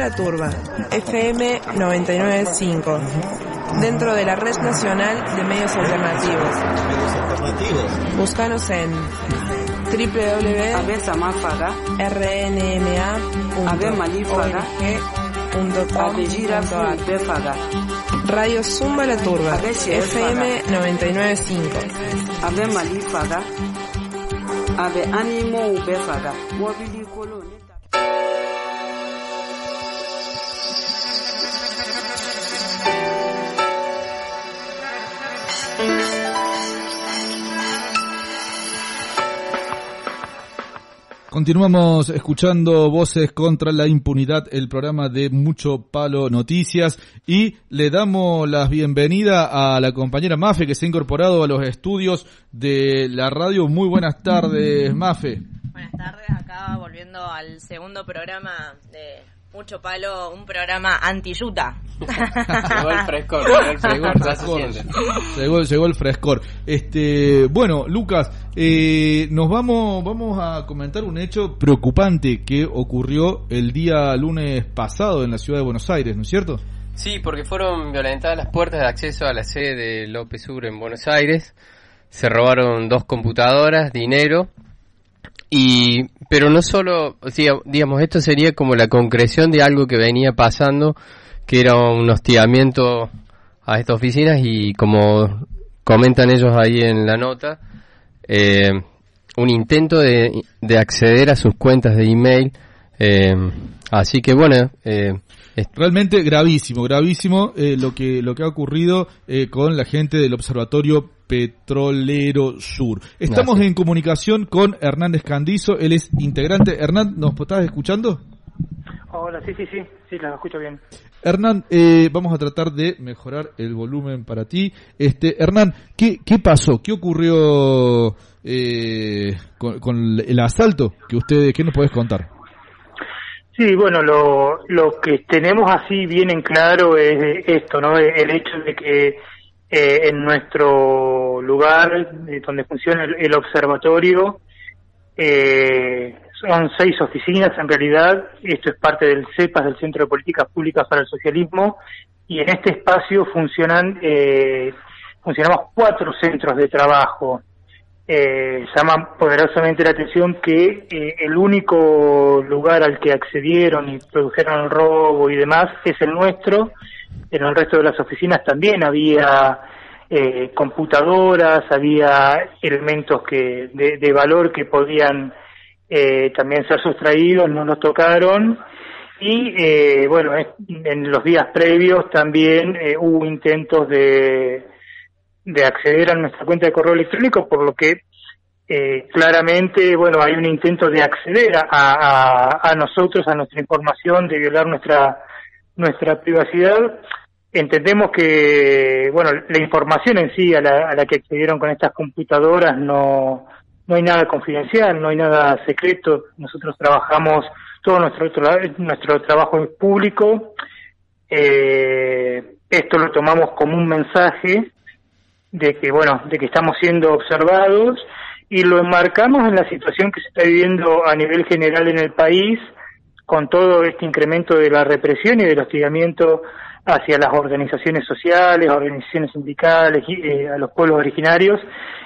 A: La Turba, FM 995, dentro de la Red Nacional de Medios Alternativos. Búscanos en www.rnma.org.com.ar Radio Zumba La Turba, FM 995.
N: abe mali faga abe animow
C: Continuamos escuchando Voces contra la Impunidad, el programa de Mucho Palo Noticias, y le damos la bienvenida a la compañera Mafe que se ha incorporado a los estudios de la radio. Muy buenas tardes, Mafe.
O: Buenas tardes, acá volviendo al segundo programa de Mucho Palo, un programa anti-yuta. (laughs)
D: Llegó el frescor, llegó el frescor, se.
C: Llegó, llegó el frescor. Este, bueno, Lucas, eh, nos vamos, vamos a comentar un hecho preocupante que ocurrió el día lunes pasado en la ciudad de Buenos Aires, ¿no es cierto?
D: Sí, porque fueron violentadas las puertas de acceso a la sede de López Sur en Buenos Aires. Se robaron dos computadoras, dinero. Y, pero no solo, digamos, esto sería como la concreción de algo que venía pasando, que era un hostigamiento a estas oficinas y como comentan ellos ahí en la nota, eh, un intento de, de acceder a sus cuentas de email. Eh, así que bueno, eh,
C: Realmente gravísimo, gravísimo eh, lo que lo que ha ocurrido eh, con la gente del Observatorio Petrolero Sur. Estamos
D: Gracias.
C: en comunicación con Hernández Candizo, él es integrante. Hernán, ¿nos estás escuchando?
P: Hola, sí, sí, sí, sí, la escucho bien.
C: Hernán, eh, vamos a tratar de mejorar el volumen para ti. Este, Hernán, ¿qué, qué pasó? ¿Qué ocurrió eh, con, con el asalto? que usted, ¿Qué nos podés contar?
P: Sí, bueno, lo, lo que tenemos así bien en claro es esto, ¿no? El hecho de que eh, en nuestro lugar eh, donde funciona el, observatorio eh, son seis oficinas en realidad, esto es parte del CEPAS, del Centro de Políticas Públicas para el Socialismo, y en este espacio funcionan, eh, funcionamos cuatro centros de trabajo. Eh, llama poderosamente la atención que eh, el único lugar al que accedieron y produjeron el robo y demás es el nuestro. En el resto de las oficinas también había eh, computadoras, había elementos que de, de valor que podían eh, también ser sustraídos, no nos tocaron. Y eh, bueno, en los días previos también eh, hubo intentos de, de acceder a nuestra cuenta de correo electrónico, por lo que eh, claramente, bueno, hay un intento de acceder a, a, nosotros, a nuestra información, de violar nuestra nuestra privacidad. Entendemos que, bueno, la información en sí a la, a la que accedieron con estas computadoras no, no hay nada confidencial, no hay nada secreto. Nosotros trabajamos, todo nuestro, nuestro trabajo es público. Eh, esto lo tomamos como un mensaje de que, bueno, de que estamos siendo observados y lo enmarcamos en la situación que se está viviendo a nivel general en el país con todo este incremento de la represión y del hostigamiento hacia las organizaciones sociales, organizaciones sindicales, y, eh, a los pueblos originarios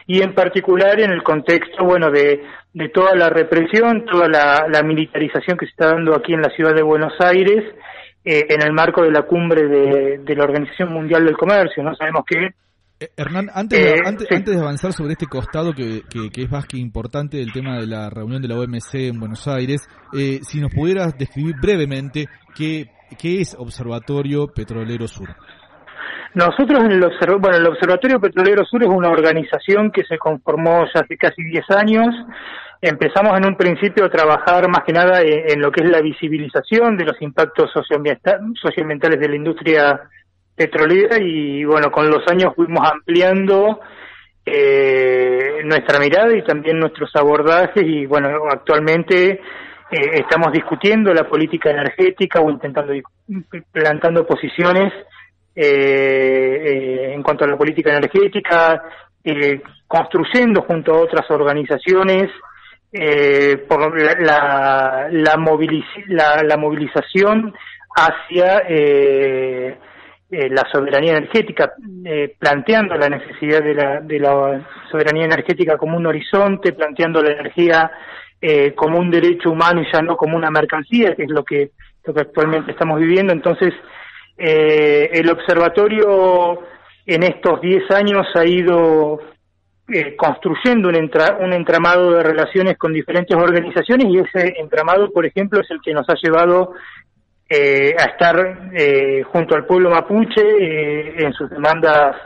P: y en particular en el contexto, bueno, de, de toda la represión, toda la, la militarización que se está dando aquí en la ciudad de Buenos Aires eh, en el marco de la cumbre de, de la Organización Mundial del Comercio, ¿no? Sabemos que
C: Hernán, antes, de,
P: Eh,
C: antes,
P: sí.
C: antes de avanzar sobre este costado que, que, que es más que importante del tema de la reunión de la OMC en Buenos Aires, eh, si nos pudieras describir brevemente qué, qué es Observatorio Petrolero Sur.
P: Nosotros en el, observ- bueno, el Observatorio Petrolero Sur es una organización que se conformó ya hace casi 10 años. Empezamos en un principio a trabajar más que nada en, en lo que es la visibilización de los impactos socioambienta- socioambientales de la industria petrolera y bueno, con los años fuimos ampliando eh, nuestra mirada y también nuestros abordajes y bueno, actualmente eh, estamos discutiendo la política energética o intentando plantando posiciones eh, eh, en cuanto a la política energética, eh, construyendo junto a otras organizaciones por la, la, la, movilici- la- la movilización hacia eh, eh, la soberanía energética, eh, planteando la necesidad de la, de la soberanía energética como un horizonte, planteando la energía eh, como un derecho humano y ya no como una mercancía, que es lo que, lo que actualmente estamos viviendo. Entonces, eh, el observatorio en estos 10 años ha ido eh, construyendo un, entra- un entramado de relaciones con diferentes organizaciones y ese entramado, por ejemplo, es el que nos ha llevado eh, a estar eh, junto al pueblo mapuche eh, en sus demandas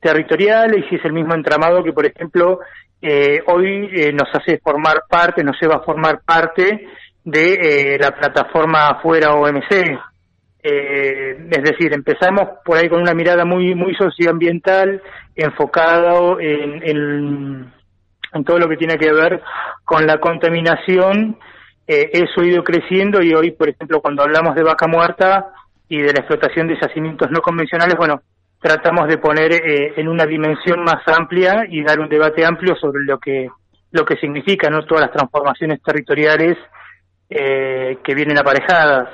P: territoriales y es el mismo entramado que, por ejemplo, eh, hoy eh, nos hace formar parte, nos lleva a formar parte de eh, la plataforma Afuera OMC. Es decir, empezamos por ahí con una mirada muy muy socioambiental, enfocado en, en, en todo lo que tiene que ver con la contaminación. Eh, eso ha ido creciendo y hoy, por ejemplo, cuando hablamos de vaca muerta y de la explotación de yacimientos no convencionales, bueno, tratamos de poner eh, en una dimensión más amplia y dar un debate amplio sobre lo que lo que significa no todas las transformaciones territoriales eh, que vienen aparejadas.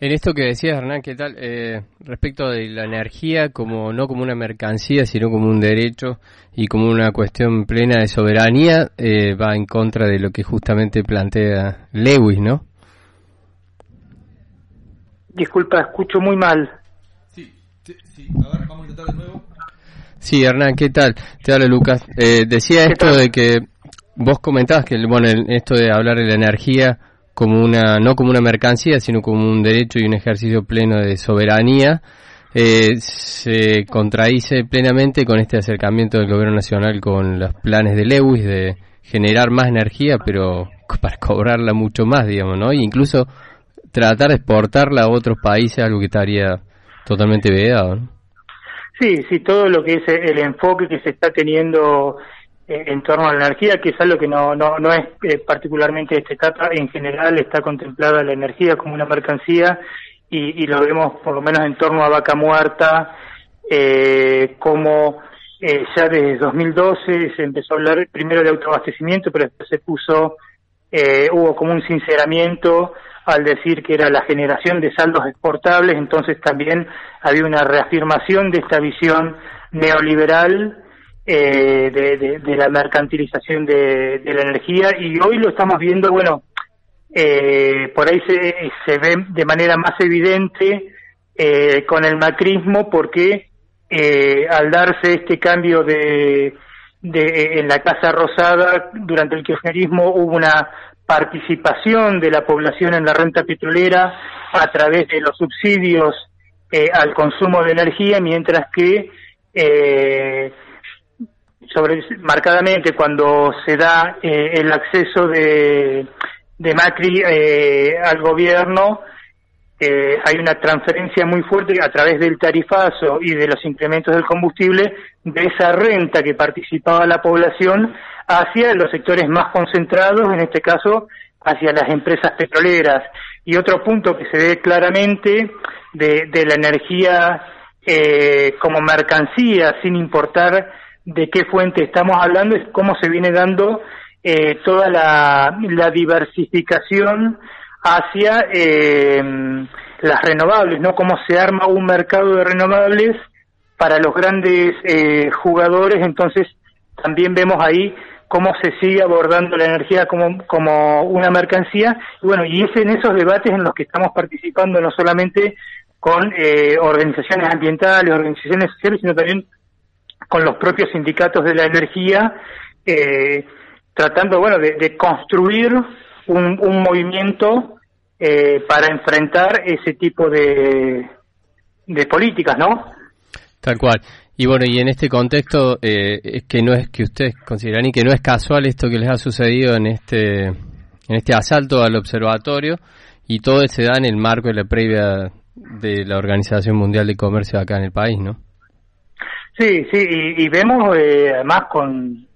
D: En esto que decías, Hernán, ¿qué tal? Eh, respecto de la energía, como no como una mercancía, sino como un derecho y como una cuestión plena de soberanía, eh, va en contra de lo que justamente plantea Lewis, ¿no?
P: Disculpa, escucho muy mal.
D: Sí, Hernán, ¿qué tal? Te habla Lucas. Eh, decía esto de que vos comentabas que, bueno, el- esto de hablar de la energía como una, no como una mercancía, sino como un derecho y un ejercicio pleno de soberanía, eh, se contradice plenamente con este acercamiento del gobierno nacional con los planes de Lewis de generar más energía, pero (laughs) para cobrarla mucho más, digamos, ¿no? E incluso tratar de exportarla a otros países, algo que estaría totalmente vedado, ¿no?
P: Sí, sí, todo lo que es el enfoque que se está teniendo en torno a la energía, que es algo que no, no, no es eh, particularmente esta etapa, en general está contemplada la energía como una mercancía y, y lo vemos por lo menos en torno a Vaca Muerta, eh, como eh, ya desde 2012 se empezó a hablar primero de autoabastecimiento, pero después se puso, eh, hubo como un sinceramiento al decir que era la generación de saldos exportables, entonces también había una reafirmación de esta visión neoliberal eh, de, la mercantilización de, de la energía y hoy lo estamos viendo, bueno, eh, por ahí se, se ve de manera más evidente eh, con el macrismo porque eh, al darse este cambio de en la Casa Rosada durante el kirchnerismo hubo una participación de la población en la renta petrolera a través de los subsidios eh, al consumo de energía, mientras que eh, sobre marcadamente cuando se da eh, el acceso de, de Macri eh, al gobierno hay una transferencia muy fuerte a través del tarifazo y de los incrementos del combustible de esa renta que participaba la población hacia los sectores más concentrados, en este caso hacia las empresas petroleras. Y otro punto que se ve claramente de, de la energía eh, como mercancía, sin importar de qué fuente estamos hablando, es cómo se viene dando eh, toda la, diversificación hacia eh, las renovables, ¿no? Cómo se arma un mercado de renovables para los grandes eh, jugadores, entonces también vemos ahí cómo se sigue abordando la energía como, como una mercancía, y bueno, y es en esos debates en los que estamos participando no solamente con eh, organizaciones ambientales, organizaciones sociales, sino también con los propios sindicatos de la energía, eh, tratando, bueno, de, de construir un, un movimiento eh, para enfrentar ese tipo de, de políticas, ¿no?
D: Tal cual. Y bueno, y en este contexto, eh, es que no es que ustedes consideran y que no es casual esto que les ha sucedido en este, en este asalto al observatorio y todo se da en el marco de la previa de la Organización Mundial de Comercio acá en el país, ¿no?
P: Sí, sí, y, y vemos eh, además con...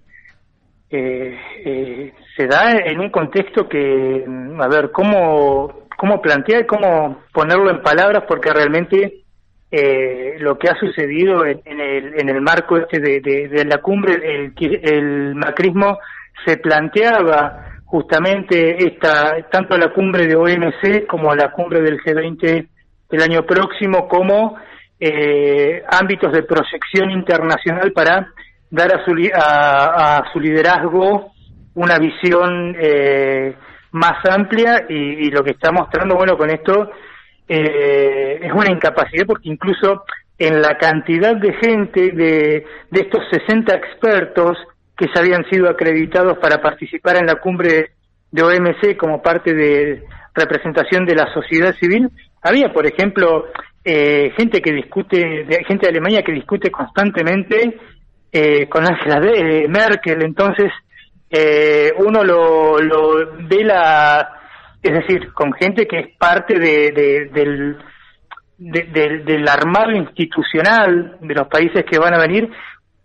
P: Eh, eh, se da en un contexto que, mm, a ver, cómo, cómo plantear y cómo ponerlo en palabras, porque realmente eh, lo que ha sucedido en, en el, en el marco este de, la cumbre, el, el macrismo se planteaba justamente esta tanto la cumbre de OMC como la cumbre del G20 del año próximo como eh, ámbitos de proyección internacional para dar a su, a, su liderazgo una visión eh, más amplia y, y lo que está mostrando, bueno, con esto eh, es una incapacidad porque incluso en la cantidad de gente de, de estos 60 expertos que ya habían sido acreditados para participar en la cumbre de OMC como parte de representación de la sociedad civil, había, por ejemplo, eh, gente que discute, de, gente de Alemania que discute constantemente eh, con Angela eh, Merkel, entonces eh, uno lo, lo ve la, es decir, con gente que es parte de, de- del, de- del- del armado institucional de los países que van a venir.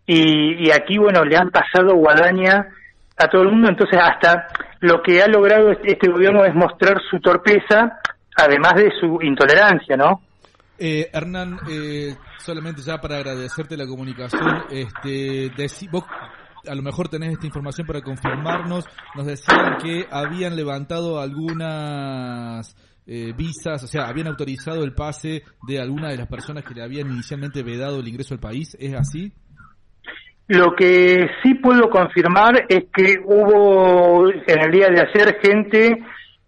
P: Y, y aquí, bueno, le han pasado guadaña a todo el mundo, entonces hasta lo que ha logrado este, este gobierno es mostrar su torpeza, además de su intolerancia, ¿no?
C: Eh, Hernán, eh, solamente ya para agradecerte la comunicación, este, vos a lo mejor tenés esta información para confirmarnos, nos decían que habían levantado algunas eh, visas, o sea, habían autorizado el pase de alguna de las personas que le habían inicialmente vedado el ingreso al país, ¿es así?
P: Lo que sí puedo confirmar es que hubo en el día de ayer gente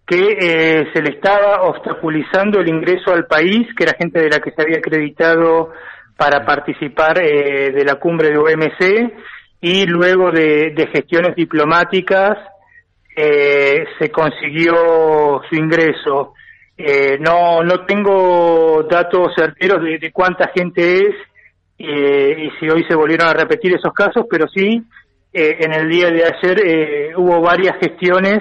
P: que eh, se le estaba obstaculizando el ingreso al país, que era gente de la que se había acreditado para participar eh, de la cumbre de OMC y luego de, gestiones diplomáticas eh, se consiguió su ingreso. Eh, no, no tengo datos certeros de, de cuánta gente es eh, y si hoy se volvieron a repetir esos casos, pero sí, en el día de ayer hubo varias gestiones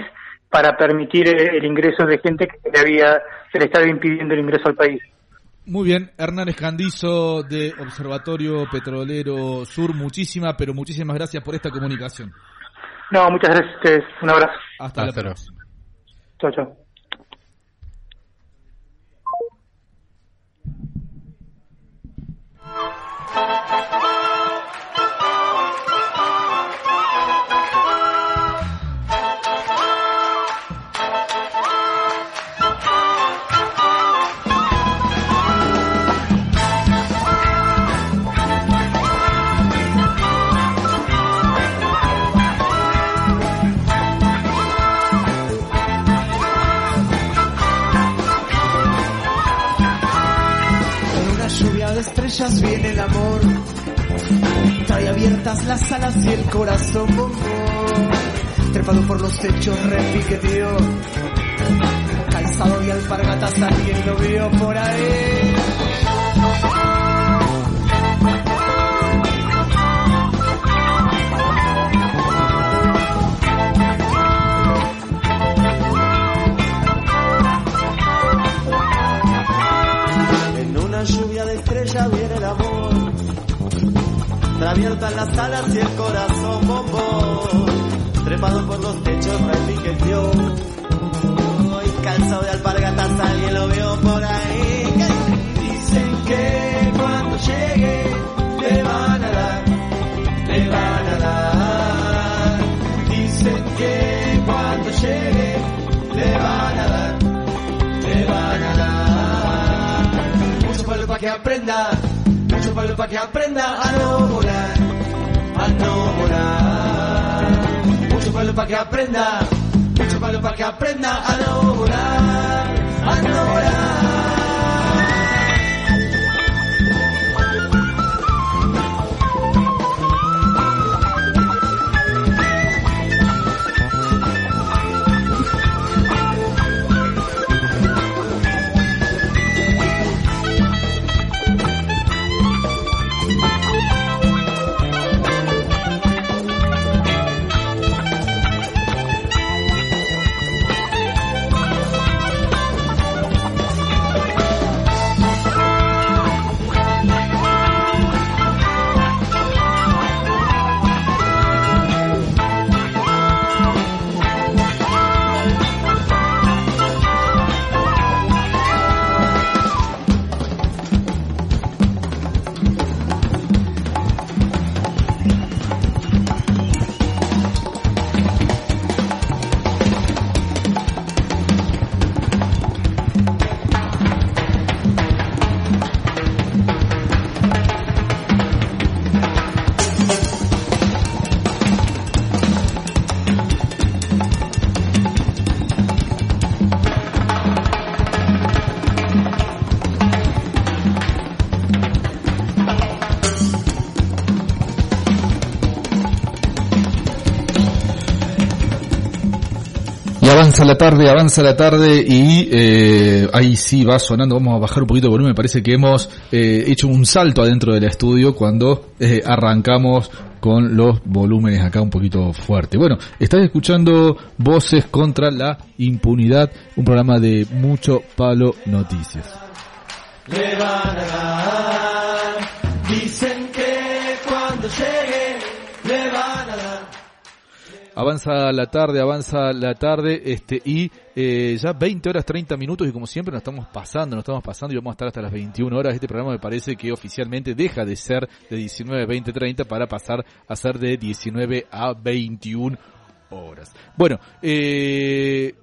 P: para permitir el ingreso de gente que le, había, se le estaba impidiendo el ingreso al país.
C: Muy bien, Hernán Escandizo de Observatorio Petrolero Sur, muchísimas, pero muchísimas gracias por esta comunicación.
P: No, muchas gracias a ustedes. Un abrazo.
C: Hasta, la próxima.
P: Chao, chao.
C: Avanza la tarde, avanza la tarde y eh, ahí sí va sonando, vamos a bajar un poquito el volumen, me parece que hemos eh, hecho un salto adentro del estudio cuando eh, arrancamos con los volúmenes acá un poquito fuerte. Bueno, estás escuchando Voces contra la Impunidad, un programa de mucho palo noticias.
I: Le
C: Avanza la tarde, avanza la tarde, este, y eh, ya 20 horas 30 minutos y como siempre nos estamos pasando, nos estamos pasando y vamos a estar hasta las 21 horas. Este programa me parece que oficialmente deja de ser de 19 a 20, 30 para pasar a ser de 19 a 21 horas. Bueno, eh,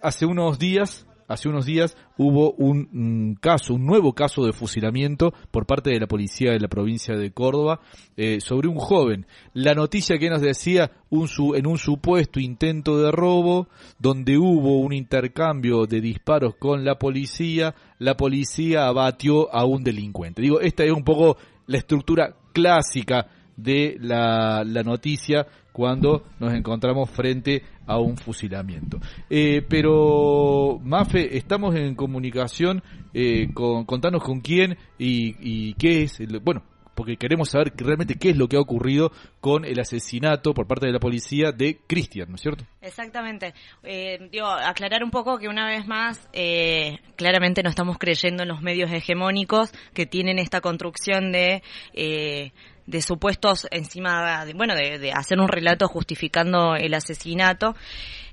C: hace unos días, hace unos días hubo un mm, caso, un nuevo caso de fusilamiento por parte de la policía de la provincia de Córdoba eh, sobre un joven. La noticia que nos decía un en un supuesto intento de robo donde hubo un intercambio de disparos con la policía, la policía abatió a un delincuente. Digo, esta es un poco la estructura clásica de la noticia cuando nos encontramos frente a un fusilamiento. Eh, pero, Mafe, estamos en comunicación, eh, con, contanos con quién y, qué es, el- bueno, porque queremos saber realmente qué es lo que ha ocurrido con el asesinato por parte de la policía de Cristian, ¿no es cierto?
O: Exactamente. Eh, digo, aclarar un poco que una vez más, eh, claramente no estamos creyendo en los medios hegemónicos que tienen esta construcción de, eh, de supuestos encima, de, bueno, de, de hacer un relato justificando el asesinato.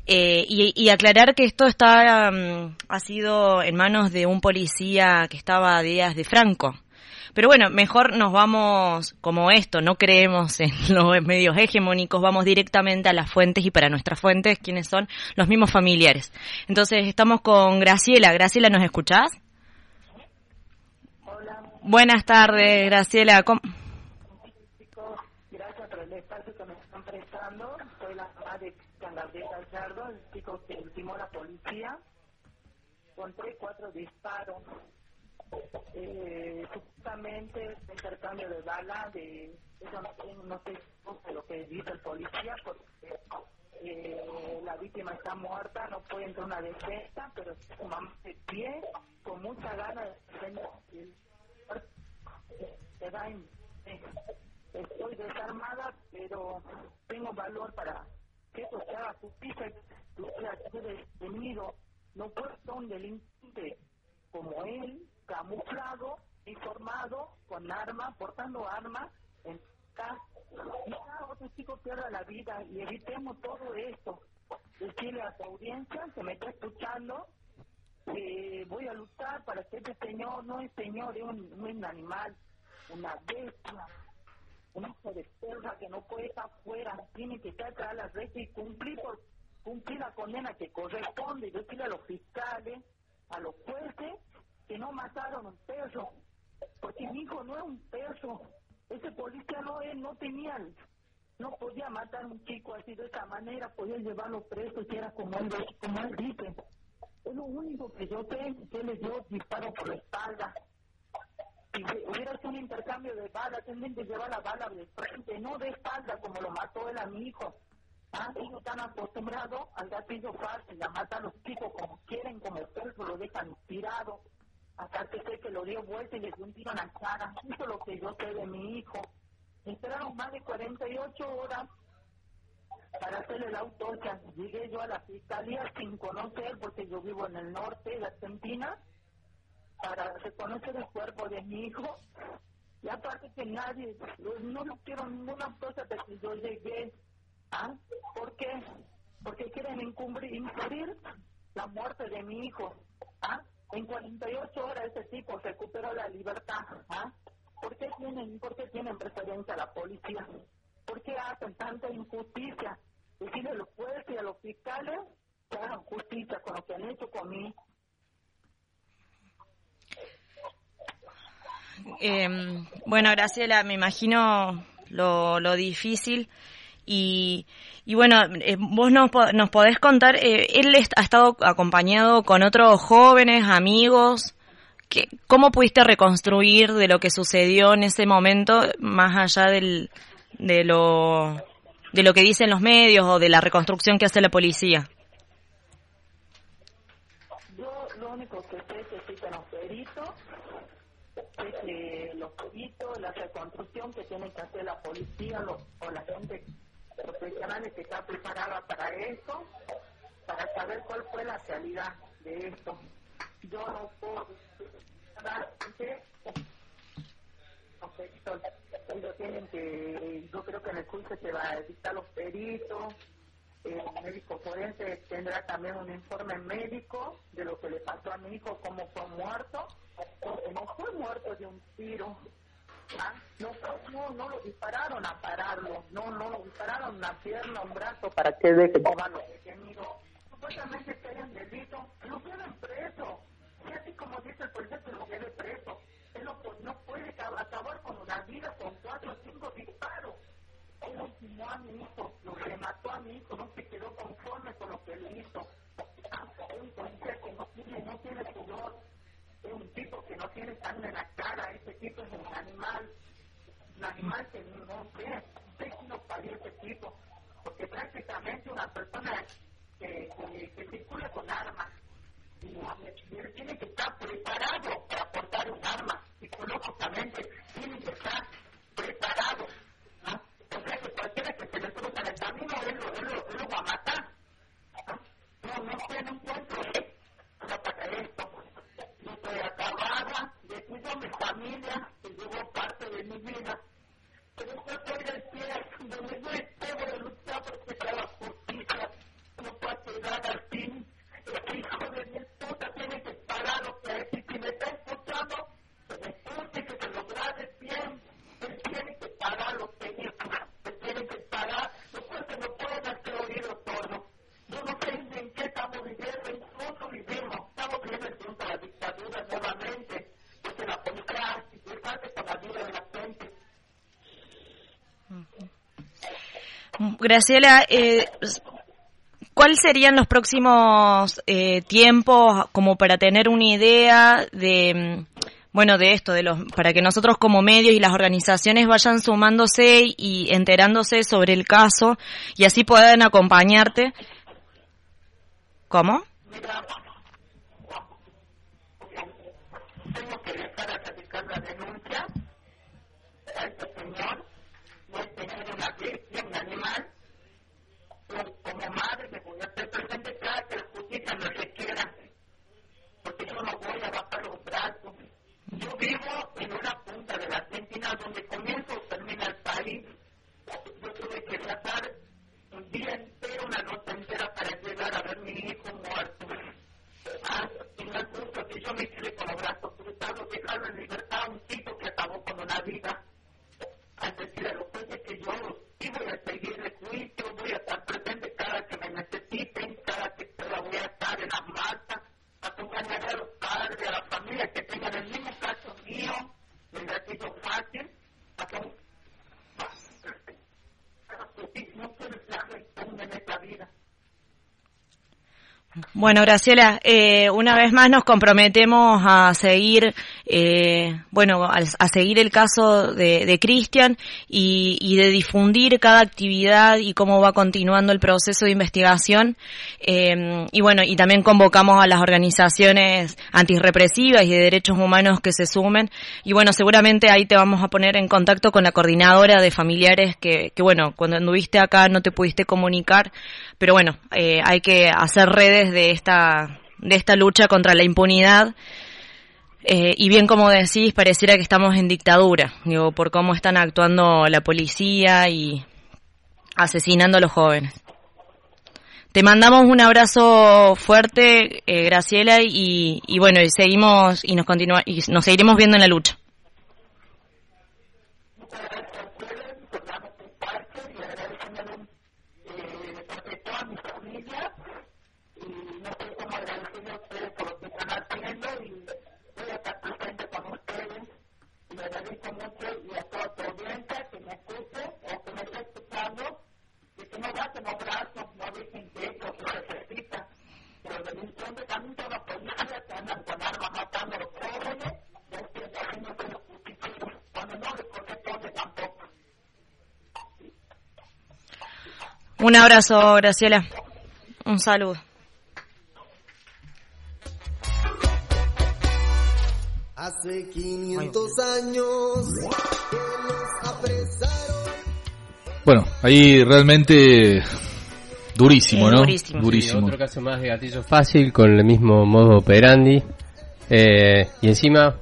O: Eh, y, y aclarar que esto está, mm, ha sido en manos de un policía que estaba a días de Franco. Pero bueno, mejor nos vamos como esto, no creemos en (laughs) los medios hegemónicos, vamos directamente a las fuentes y para nuestras fuentes, ¿quiénes son? Los mismos familiares. Entonces estamos con Graciela. Graciela, ¿nos escuchás? Buenas tardes, Graciela. ¿Cómo-
Q: Gracias por el espacio que me están prestando. Soy la mamá de Cristian Gabriel Que ultimó la policía. Con tres, cuatro disparos. Eh, supuestamente este intercambio de bala, de eso no, no sé lo que dice el policía, porque eh, la víctima está muerta, no puede entrar una defensa, pero su mamá de pie, con mucha defender. Se da en- estoy desarmada, pero tengo valor para que haga justicia, que sea detenido. No puede ser un delincuente como él, camuflado, informado, con arma, portando arma, en casa. Quizá otro chico pierda la vida y evitemos todo esto. Decirle a tu audiencia que me está escuchando que voy a luchar para que este señor no es señor, es un, un animal, una bestia, un hijo de perra que no puede estar afuera, tiene que estar atrás de las redes y cumplir por cumplir la condena que corresponde y decirle a los fiscales, a los jueces, que no mataron un perro, porque mi hijo no es un perro, ese policía no es, no tenía, no podía matar a un chico así de esa manera, podía llevarlo preso si era como él, como él dice. Es lo único que yo sé, que le dio disparo por la espalda. Si hu- hubiera sido un intercambio de balas, tendrían que llevar la bala de frente, no de espalda como lo mató él a mi hijo. Ah, ellos están acostumbrados al gatillo fácil, a matar a los chicos como quieren, como perro, lo dejan tirado. Hasta que sé que lo dio vuelta y le dio un tiro en la cara. Eso es lo que yo sé de mi hijo. Esperaron más de 48 horas para hacerle la autopsia. Llegué yo a la fiscalía sin conocer, porque yo vivo en el norte de Argentina, para reconocer el cuerpo de mi hijo. Y aparte que nadie, no- lo quiero ninguna cosa de que yo llegué. ¿Ah? ¿Por qué? Porque quieren encubrir, encubrir la muerte de mi hijo. ¿Ah? En 48 horas ese tipo recuperó la libertad. ¿Ah? ¿Por qué tienen, por qué tienen preferencia a la policía? ¿Por qué hacen tanta injusticia? Decirle a los jueces y a los fiscales que hagan justicia con lo que han hecho con
O: Eh, bueno, Graciela, me imagino lo, lo difícil y, y bueno, eh, vos nos, nos podés contar, eh, él ha estado acompañado con otros jóvenes, amigos, que, ¿cómo pudiste reconstruir de lo que sucedió en ese momento, más allá de, lo, de lo que dicen los medios o de la reconstrucción que hace la policía?
Q: los peritos, la reconstrucción que tiene que hacer la policía lo- o la gente profesional que está preparada para esto, para saber cuál fue la realidad de esto. Yo no puedo dar ellos tienen que, yo creo que en el curso se va a dictar los peritos, el médico forense tendrá también un informe médico de lo que le pasó a mi hijo, cómo fue muerto, porque no fue muerto de un tiro, no, no, lo dispararon a pararlo, no, no lo dispararon una pierna, un brazo. Para que que llevan los detenidos. Supuestamente hayan delito, lo lleven preso, y así como dice el policía que lo lleve preso, él no, no puede acab- acabar con una vida con cuatro o cinco disparos. Él lastimó a mi hijo, lo remató a mi hijo, no se quedó conforme con lo que él hizo. Un policía que no no tiene pudor, es un tipo que no tiene sangre en la cara, ese tipo es un animal, un animal que no sé, sé nos parió ese tipo, porque prácticamente una persona que, que, circula con armas, tiene que estar preparado para portar un arma, psicológicamente tiene que estar preparado. O sea que cualquiera que se le cruza el camino, él lo, él lo, va a matar. ¿no? No, no no encuentro no para esto. Yo estoy acabada, le cuido a mi familia, que llevo parte de mi vida. Pero del pie, donde yo espero de luchar porque la justicia no puedo llegar
O: Graciela, eh, ¿cuáles serían los próximos eh, tiempos como para tener una idea de, mm, bueno, de esto, de los, para que nosotros como medios y las organizaciones vayan sumándose y enterándose sobre el caso y así puedan acompañarte? ¿Cómo?
Q: Donde comienza o termina el país. Yo tuve que viajar un día entero, una noche entera para llegar a ver a mi hijo muerto. Ah, y no es justo que yo me quede con los brazos cruzados, dejarlo en libertad a un tipo que acabó con una vida. Al decir a los jueces que yo sí voy a seguir el juicio, voy a estar presente cada que me necesiten, cada que pueda voy a estar en las marchas, acompañar a los padres, a las familias que tengan el mismo caso mío, me ha sido fácil, acá no puede ser
O: Bueno, Graciela, eh, una vez más nos comprometemos a seguir, eh, bueno, a, a seguir el caso de, de Cristian y, y de difundir cada actividad y cómo va continuando el proceso de investigación. Eh, y bueno, y también convocamos a las organizaciones antirrepresivas y de derechos humanos que se sumen. Y bueno, seguramente ahí te vamos a poner en contacto con la coordinadora de familiares que, que bueno, cuando anduviste acá no te pudiste comunicar, pero bueno, eh, hay que hacer redes de esta, de esta lucha contra la impunidad. Eh, y bien como decís, pareciera que estamos en dictadura, digo, por cómo están actuando la policía y asesinando a los jóvenes. Te mandamos un abrazo fuerte, eh, Graciela, y, y bueno, y seguimos y nos continúa y nos seguiremos viendo en la lucha.
Q: toda mi familia y no sé cómo agradecerle a ustedes por lo que están haciendo y voy a estar presente con ustedes y le agradezco mucho y a toda tu audiencia que me escuche o que me esté escuchando y que no bajen los brazos, no dejen que eso se repita. Pero denunciando también toda la policía que andan con armas matando a los jóvenes, es que también no se justicia cuando no les corresponde tampoco.
O: Un abrazo, Graciela. Un saludo.
I: Hace
R: Hace 500 años que los apresaron.
C: Bueno, ahí realmente durísimo, ¿no?
D: Sí, otro caso más de gatillo fácil con el mismo modo operandi. Eh, y encima,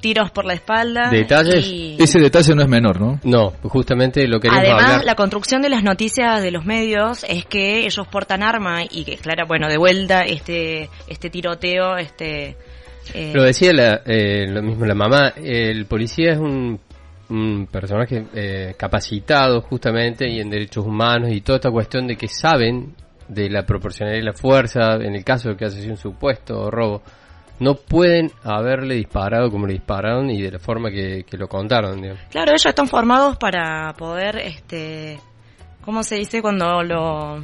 O: Tiros por la espalda.
D: detalles.
O: y-
C: Ese detalle no es menor, ¿no?
D: No, justamente lo queremos
O: Además,
D: hablar.
O: la construcción de las noticias de los medios es que ellos portan arma y que, claro, bueno, de vuelta este este tiroteo, este... eh,
D: Lo decía la, eh, lo mismo la mamá, el policía es un, un personaje eh, capacitado justamente y en derechos humanos y toda esta cuestión de que saben de la proporcionalidad de la fuerza, en el caso de que sido un supuesto robo, no pueden haberle disparado como le dispararon y de la forma que, que lo contaron. digamos.
O: Claro, ellos están formados para poder, este... ¿Cómo se dice cuando lo...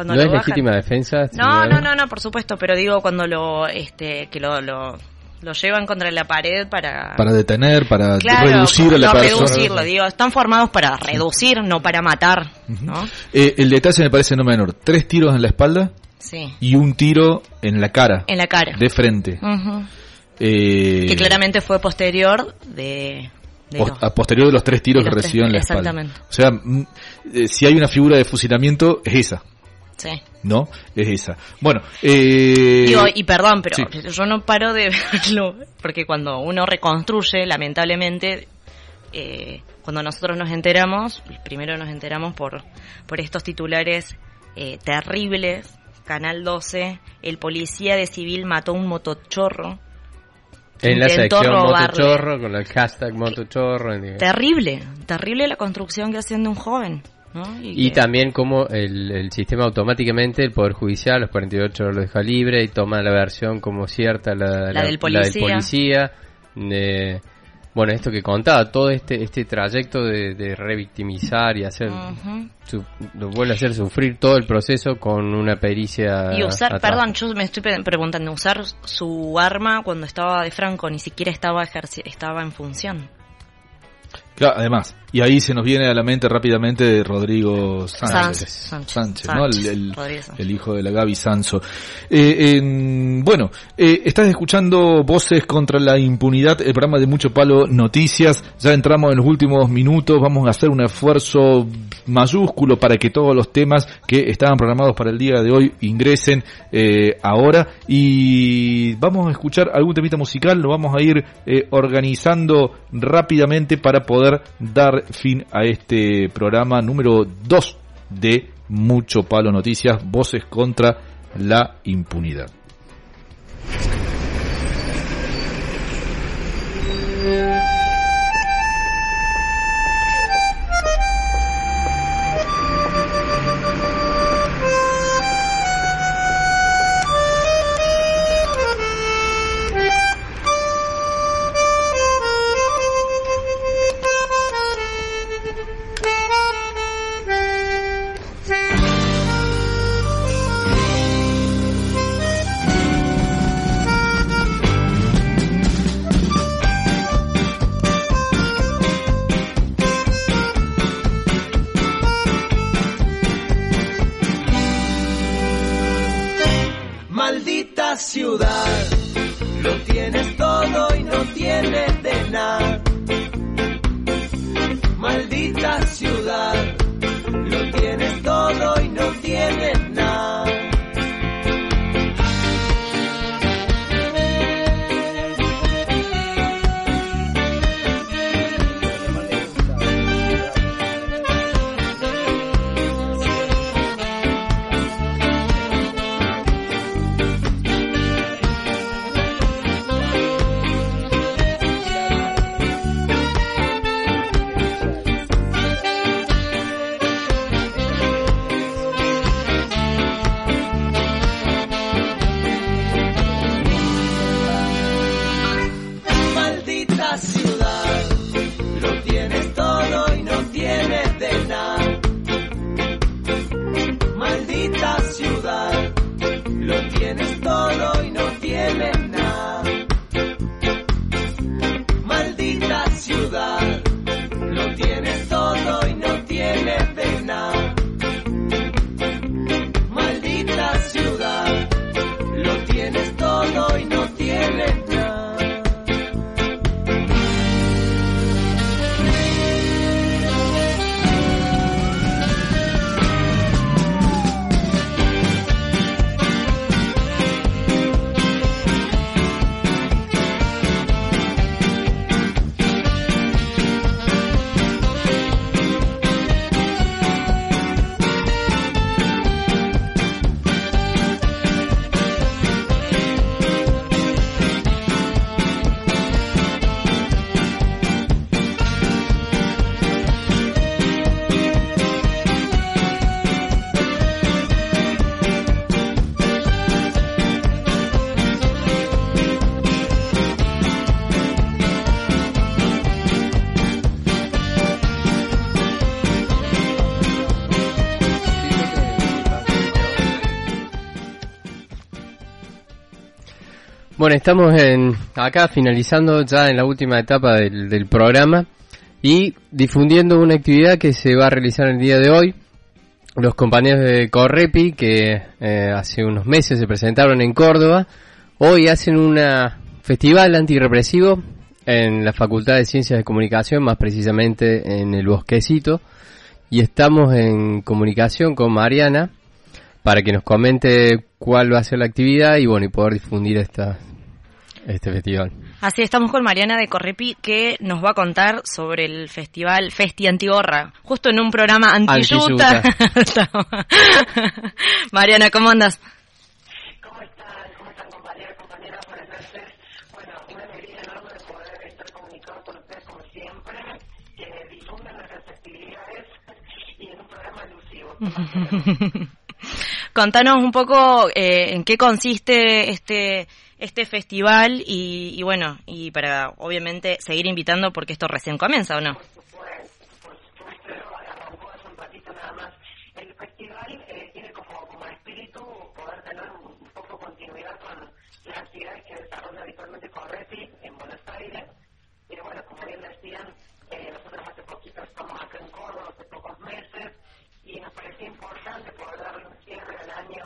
O: Cuando
D: no
O: lo
D: es
O: bajan?
D: legítima defensa.
O: No, no, no, no, por supuesto, pero digo cuando lo, este, que lo, lo, lo llevan contra la pared para...
C: Para detener, para
O: Claro,
C: reducir a la
O: no
C: persona.
O: reducirlo, digo, están formados para reducir, no para matar, ¿no?
C: Eh, el detalle me parece no menor. Tres tiros en la espalda
O: Sí,
C: y un tiro en la cara.
O: en la cara.
C: De frente. Eh,
O: Que claramente fue posterior de...
C: a posterior de los tres tiros que recibió en la espalda.
O: exactamente.
C: O sea, mm, eh, si hay una figura de fusilamiento, es esa,
O: Sí.
C: ¿no? Es esa. Bueno, eh,
O: Digo, y perdón, pero
C: sí.
O: yo no paro de (laughs) verlo, porque cuando uno reconstruye, lamentablemente, eh, cuando nosotros nos enteramos, primero nos enteramos por, por estos titulares eh, terribles, Canal 12, el policía de civil mató un motochorro.
D: En la
O: Intentó
D: sección
O: robarle.
D: motochorro, con el hashtag motochorro.
O: Terrible, terrible la construcción que hacen de un joven. ¿No? Y
D: Y
O: que-
D: también como el, el sistema automáticamente, el Poder Judicial, los 48 horas lo deja libre y toma la versión como cierta, la,
O: La del policía.
D: policía. Eh, bueno, esto que contaba, todo este este trayecto de, de revictimizar y hacer,
O: Ujú.
D: su- lo vuelve a hacer sufrir todo el proceso con una pericia.
O: Y usar,
D: atrás.
O: perdón, yo me estoy preguntando, usar su arma cuando estaba de Franco ni siquiera estaba estaba en función.
C: Claro, además, y ahí se nos viene a la mente rápidamente Rodrigo Sánchez,
O: Sánchez,
C: Sánchez,
O: Sánchez,
C: ¿no? El, hijo de la Gaby Sanso. Eh, en- bueno, eh, estás escuchando Voces contra la Impunidad, el programa de Mucho Palo Noticias. Ya entramos en los últimos minutos, vamos a hacer un esfuerzo mayúsculo para que todos los temas que estaban programados para el día de hoy ingresen eh, ahora y vamos a escuchar algún temita musical, lo vamos a ir eh, organizando rápidamente para poder dar fin a este programa número 2 de Mucho Palo Noticias, Voces contra la Impunidad.
D: Bueno, estamos en, acá finalizando ya en la última etapa del, programa y difundiendo una actividad que se va a realizar el día de hoy. Los compañeros de Correpi, que eh, hace unos meses se presentaron en Córdoba, hoy hacen un festival antirrepresivo en la Facultad de Ciencias de Comunicación, más precisamente en el Bosquecito, y estamos en comunicación con Mariana para que nos comente cuál va a ser la actividad y bueno y poder difundir esta este festival.
O: Así estamos con Mariana de Correpi que nos va a contar sobre el festival Festi Antigorra, justo en un programa anti-yuta. (laughs) Mariana, ¿cómo andas? (laughs) Contanos un poco eh, en qué consiste este este festival y, y, bueno y para obviamente seguir invitando porque esto recién comienza o no.
S: El festival eh, tiene como, como espíritu poder tener un poco continuidad con las actividades que desarrolla habitualmente Correpi en Buenos Aires. Pero bueno, como bien decían, eh, nosotros hace poquito estamos acá en Córdoba, hace pocos meses, y nos parecía importante poder darle un cierre al año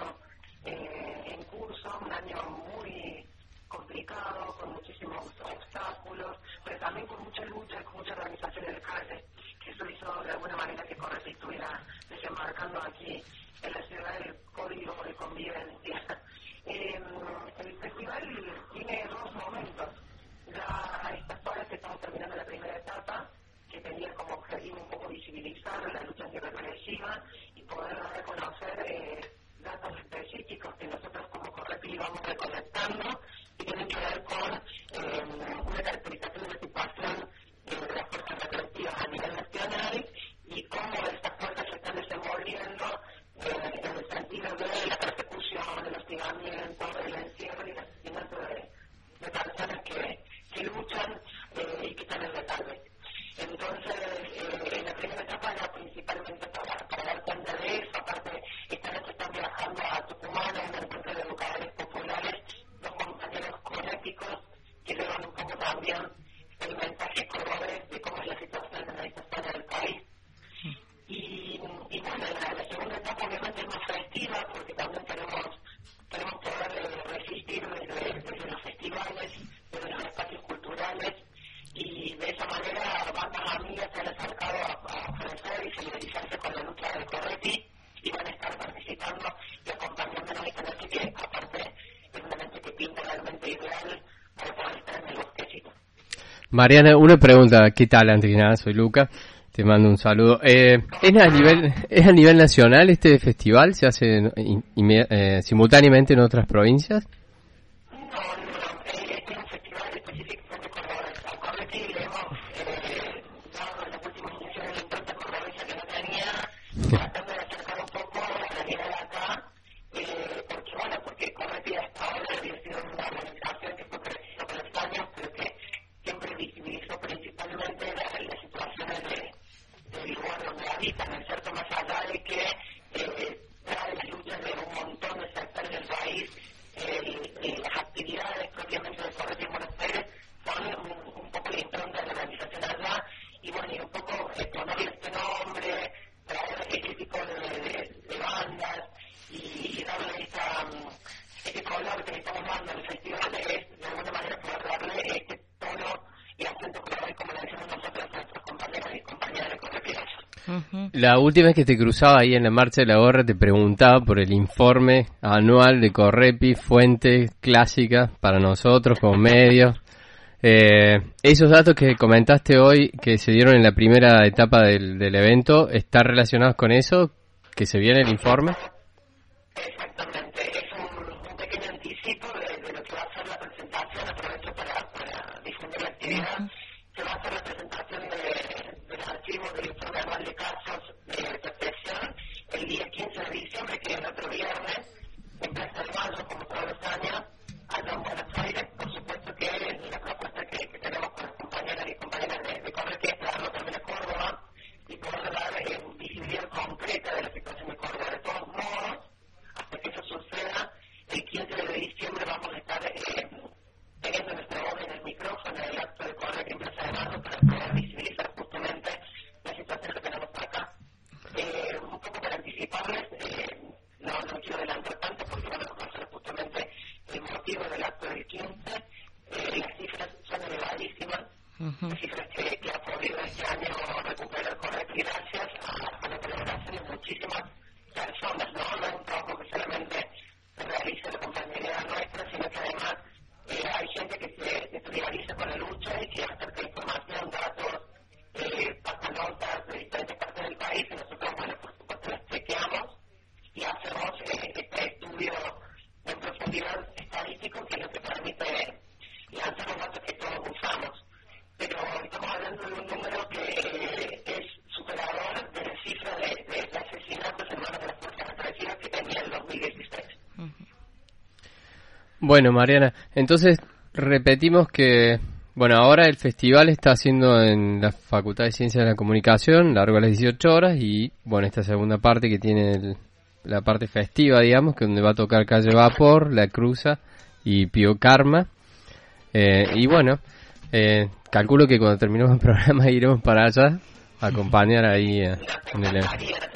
S: eh, en curso, un año muy complicado, con muchísimos obstáculos, pero también con mucha lucha, con mucha organización en el calle, que de alguna manera que Correpi estuviera desembarcando aquí en la ciudad del código de convivencia. (laughs) Eh, el festival tiene dos momentos. Ya estas horas que estamos terminando la primera etapa, que tenía como objetivo un poco visibilizar la lucha antirrepresiva y poder reconocer eh, datos específicos que nosotros como Correpi vamos recolectando y tienen que ver con eh, una caracterización de la situación eh, de las fuerzas represivas a nivel nacional y cómo estas fuerzas se están desenvolviendo eh, en el sentido de la persecución, el el encierro y el asesinato de, personas que, que luchan y que están en la. Entonces, en la primera etapa era principalmente para, dar cuenta de eso, aparte esta noche están viajando a Tucumán en un encuentro de educadores populares, los compañeros conéticos que llevan un poco también el mensaje cordobés de cómo es la situación en esta zona del país. Y, bueno, la, la segunda etapa obviamente es más festiva porque también tenemos poder eh, resistir desde, desde los festivales, desde los espacios culturales y de esa manera bandas amigas se han acercado a, a conocer y solidarizarse con la lucha de Correpi y van a estar participando y acompañándonos esta noche que aparte es una noche que pinta realmente ideal para poder estar en el bosquecito.
D: Mariana, una pregunta, ¿qué tal? Antes que nada, soy Luca, te mando un saludo. Eh, ¿es, a nivel, ¿Es a nivel nacional este festival? ¿Se hace in, in, eh, simultáneamente en otras provincias?
S: Tratando de acercar un poco la realidad acá, eh, porque bueno, porque Correpi hasta ahora había sido una organización que fue creciendo con los años, pero que siempre visibilizó principalmente la, las situaciones de, del lugar donde habitan, ¿no es cierto? Más allá de que eh, las luchas de un montón de sectores del país, eh, eh, las actividades propiamente de Correpi en Buenos Aires son un, un poco la impronta de la organización allá, y bueno, y un poco eh, ponerle este nombre, traer este tipo de, de, de bandas y darle esta, este color que le estamos dando al festival es de alguna manera poder darle este tono y acento color como le decimos nosotros a nuestros compañeros y compañeras de Correpiras.
D: La última vez que te cruzaba ahí en la marcha de la gorra te preguntaba por el informe anual de Correpi, fuente clásica para nosotros como medios. Eh, esos datos que comentaste hoy, que se dieron en la primera etapa del, del evento, ¿están relacionados con eso? ¿Que se viene el informe?
S: Exactamente, es un, un pequeño anticipo de, de, lo que va a ser la presentación, aprovecho para, para difundir la actividad, que va a ser la presentación de, de los archivos del informe anual de casos de protección el día 15 de diciembre, que es el otro viernes, en Plaza de Mayo, como todos los años, allá en Buenos Aires, por supuesto que la propuesta que, que tenemos con las compañeras y compañeras de, de Correpi es traerlo también a Córdoba y poder dar eh, visibilidad concreta de la situación de Córdoba. De todos modos, hasta que eso cifras que, que ha podido este año recuperar Correpi gracias a, a la colaboración de muchísimas personas, ¿no? No es un trabajo que solamente se realiza la compañería nuestra, sino que además eh, hay gente que se, se solidariza con la lucha y que acerca información, datos, eh, pasa notas de diferentes partes del país y nosotros, bueno, por supuesto, las chequeamos y hacemos eh, este estudio en profundidad estadístico que es lo que permite lanzar los datos que todos usamos. Pero estamos hablando de un número que es superador de la cifra de, de asesinatos en manos de las fuerzas represivas que tenía el 2016.
D: Bueno, Mariana, entonces repetimos que, bueno, ahora el festival está haciendo en la Facultad de Ciencias de la Comunicación, largo a las 18 horas, y bueno, esta segunda parte que tiene el- la parte festiva, digamos, que donde va a tocar Calle Vapor, La Cruza y Pío Karma. Eh, y bueno, eh, calculo que cuando terminemos el programa (laughs) iremos para allá a acompañar ahí eh, en.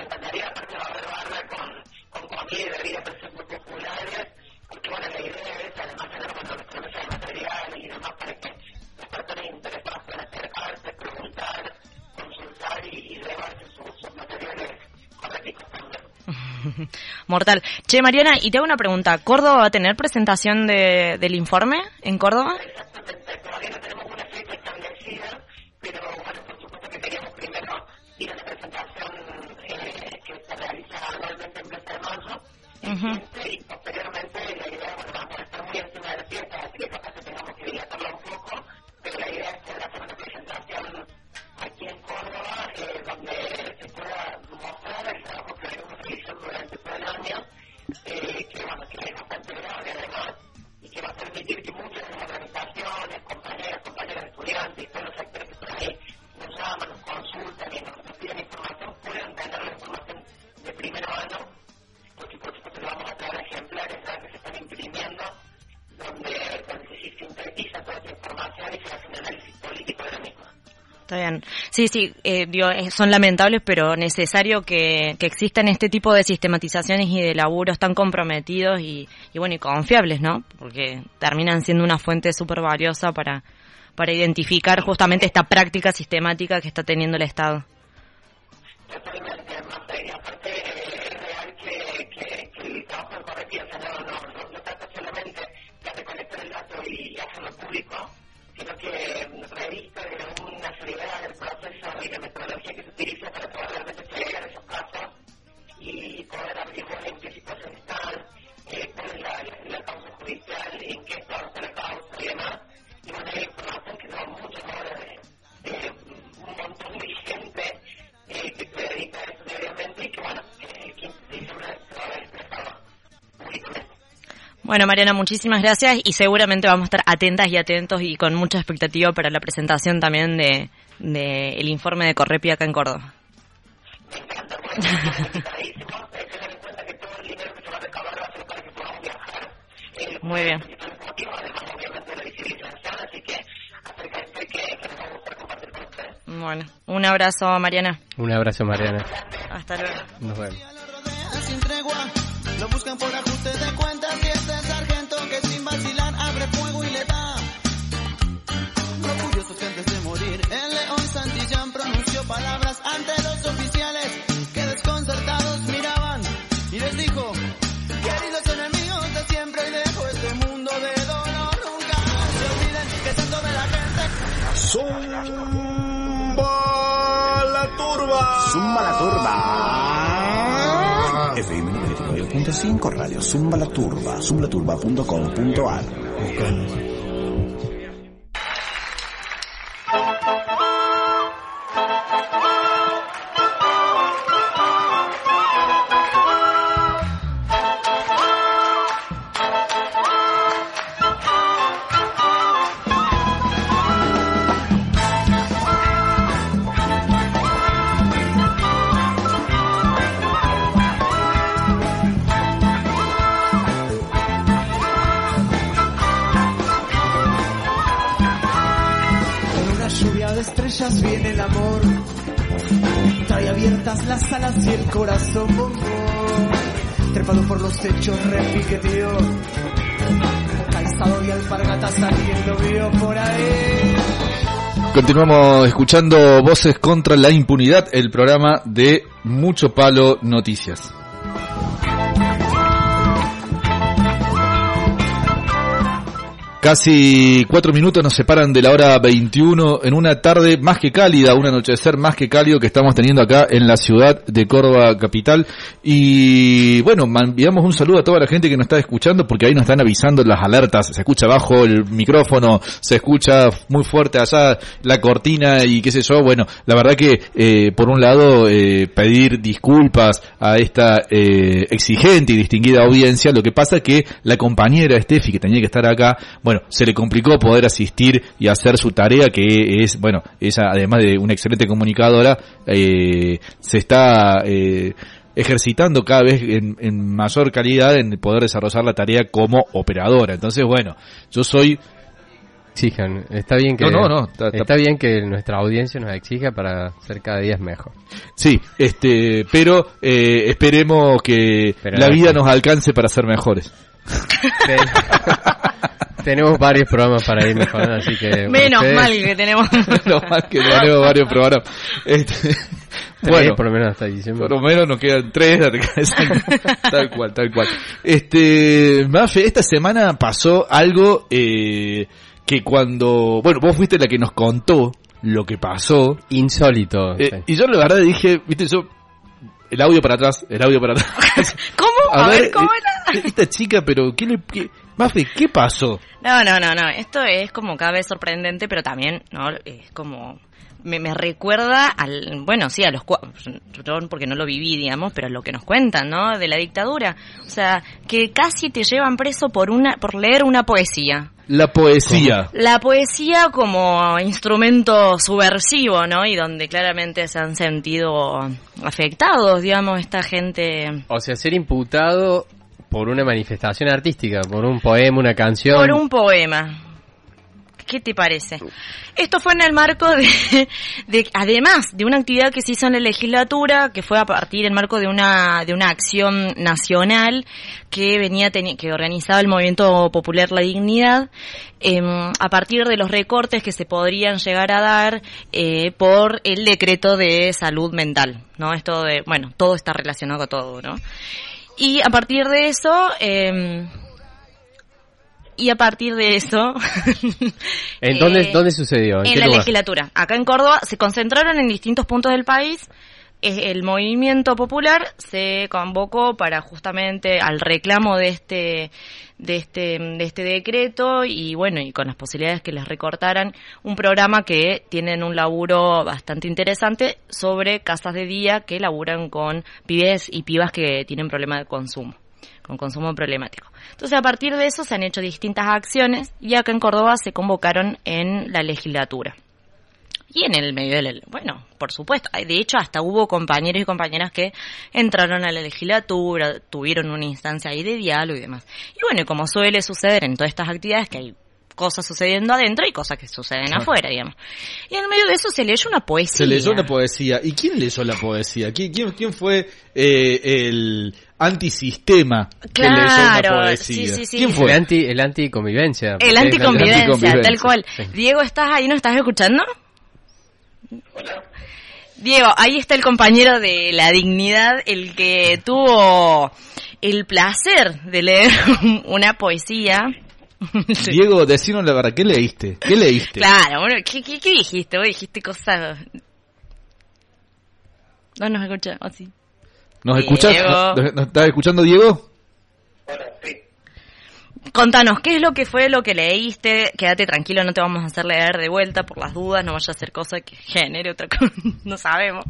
O: Mortal. Che, Mariana, y te hago una pregunta. ¿Córdoba va a tener presentación de, del informe en Córdoba? Sí, sí, eh, digo, eh, son lamentables, pero necesario que, que existan este tipo de sistematizaciones y de laburos tan comprometidos y, y bueno, y confiables, ¿no? Porque terminan siendo una fuente súper valiosa para, para identificar justamente esta práctica sistemática que está teniendo el Estado.
S: Y la metodología que se utiliza para poder realmente llegar a esos casos y poder averiguar en qué situación están, eh, cuál es la, la, la causa judicial, en qué está la causa y demás. Y bueno, hay información que da muchas horas de, de Bueno,
O: Mariana, muchísimas gracias y seguramente vamos a estar atentas y atentos y con mucha expectativa para la presentación también de, de el informe de Correpi acá en Córdoba. (laughs) Muy bien. Bueno, un abrazo, Mariana.
D: Un abrazo, Mariana.
O: Hasta luego.
D: Nos vemos.
T: La
U: turba. FM 99.5 Radio Zumba la turba. Zumbalaturba.com.ar
C: Continuamos escuchando Voces contra la Impunidad, el programa de Mucho Palo Noticias. Casi cuatro minutos nos separan de la hora 21 en una tarde más que cálida, un anochecer más que cálido que estamos teniendo acá en la ciudad de Córdoba capital. Y bueno, enviamos un saludo a toda la gente que nos está escuchando porque ahí nos están avisando las alertas. Se escucha bajo el micrófono, se escucha muy fuerte allá la cortina y qué sé yo. Bueno, la verdad que eh, por un lado eh, pedir disculpas a esta eh, exigente y distinguida audiencia. Lo que pasa que la compañera Steffi que tenía que estar acá, bueno, se le complicó poder asistir y hacer su tarea, que es, bueno, ella además de una excelente comunicadora, eh, se está eh, ejercitando cada vez en, en mayor calidad en poder desarrollar la tarea como operadora. Entonces, bueno, yo soy
D: Exijan, está bien que
C: No, no, no, está-
D: está,
C: está-
D: bien que nuestra audiencia nos exija para ser cada día mejor.
C: Sí, este, pero eh, esperemos que
D: Pero
C: la vida nos alcance para ser mejores. (laughs)
D: Tenemos varios programas para ir mejorando, así que (laughs)
O: Menos
D: ustedes-
O: mal que tenemos. (laughs)
C: Menos mal que tenemos varios programas. Este,
D: Tres, por lo menos hasta diciembre.
C: Por lo menos nos quedan tres, tal cual, tal cual. Este, Mafe, esta semana pasó algo eh, que cuando, bueno, vos fuiste la que nos contó lo que pasó.
D: Insólito.
C: Eh,
D: sí.
C: Y yo la verdad dije, viste, yo, el audio para atrás, el audio para atrás.
O: ¿Cómo? A, ver, ¿cómo era? (laughs)
C: Esta chica, pero, ¿qué le, qué, Mafe, qué pasó?
O: No, no, no, no. Esto es como cada vez sorprendente, pero también, ¿no? Es como. Me, me recuerda al. Bueno, sí, a los. cua- Yo porque no lo viví, digamos, pero lo que nos cuentan, ¿no? De la dictadura. O sea, que casi te llevan preso por, una, por leer una poesía.
C: La poesía.
O: La poesía como instrumento subversivo, ¿no? Y donde claramente se han sentido afectados, digamos, esta gente.
D: O sea, ser imputado por una manifestación artística, por un poema, una canción.
O: Por un poema. ¿Qué te parece? Esto fue en el marco de, (laughs) de, además de una actividad que se hizo en la legislatura, que fue a partir del marco de una, de una acción nacional que venía, que organizaba el Movimiento Popular La Dignidad, em, a partir de los recortes que se podrían llegar a dar eh, por el decreto de salud mental, ¿no? Esto de, bueno, todo está relacionado con todo, ¿no? Y a partir de eso, em, y a partir de eso, (laughs)
D: ¿En dónde,
O: eh,
D: dónde sucedió? ¿En,
O: la
D: lugar?
O: legislatura. Acá en Córdoba se concentraron en distintos puntos del país. El movimiento popular se convocó para justamente al reclamo de este de este de este decreto y bueno y con las posibilidades que les recortaran un programa que tienen un laburo bastante interesante sobre casas de día que laburan con pibes y pibas que tienen problema de consumo con consumo problemático. Entonces, a partir de eso se han hecho distintas acciones y acá en Córdoba se convocaron en la legislatura. Y en el medio del... Bueno, por supuesto. De hecho, hasta hubo compañeros y compañeras que entraron a la legislatura, tuvieron una instancia ahí de diálogo y demás. Y bueno, y como suele suceder en todas estas actividades, que hay cosas sucediendo adentro y cosas que suceden
C: Ah.
O: afuera, digamos. Y en medio de eso se leyó una poesía.
C: Se leyó la poesía. ¿Y quién leyó la poesía? ¿Quién, quién, quién fue eh, el antisistema que leyó
O: Claro,
C: la poesía?
O: sí, sí, sí.
C: ¿Quién fue?
D: El anti, el anticonvivencia.
O: El anticonvivencia,
C: anticonvivencia.
O: tal cual. Diego, ¿estás ahí? ¿No estás escuchando? Diego, ahí está el compañero de la dignidad, el que tuvo el placer de leer (laughs) una poesía. (laughs)
C: Diego, decinos la verdad, ¿qué leíste? ¿Qué leíste?
O: Claro, bueno, ¿qué, qué, qué dijiste? Vos dijiste cosas... No nos escucha, ¿o sí?
C: ¿Nos escuchás?
O: Diego.
C: ¿Nos, nos estás escuchando, Diego?
O: Contanos, ¿qué es lo que fue lo que leíste? Quédate tranquilo, no te vamos a hacer leer de vuelta por las dudas, no vaya a ser cosa que genere otra cosa, (laughs) no sabemos.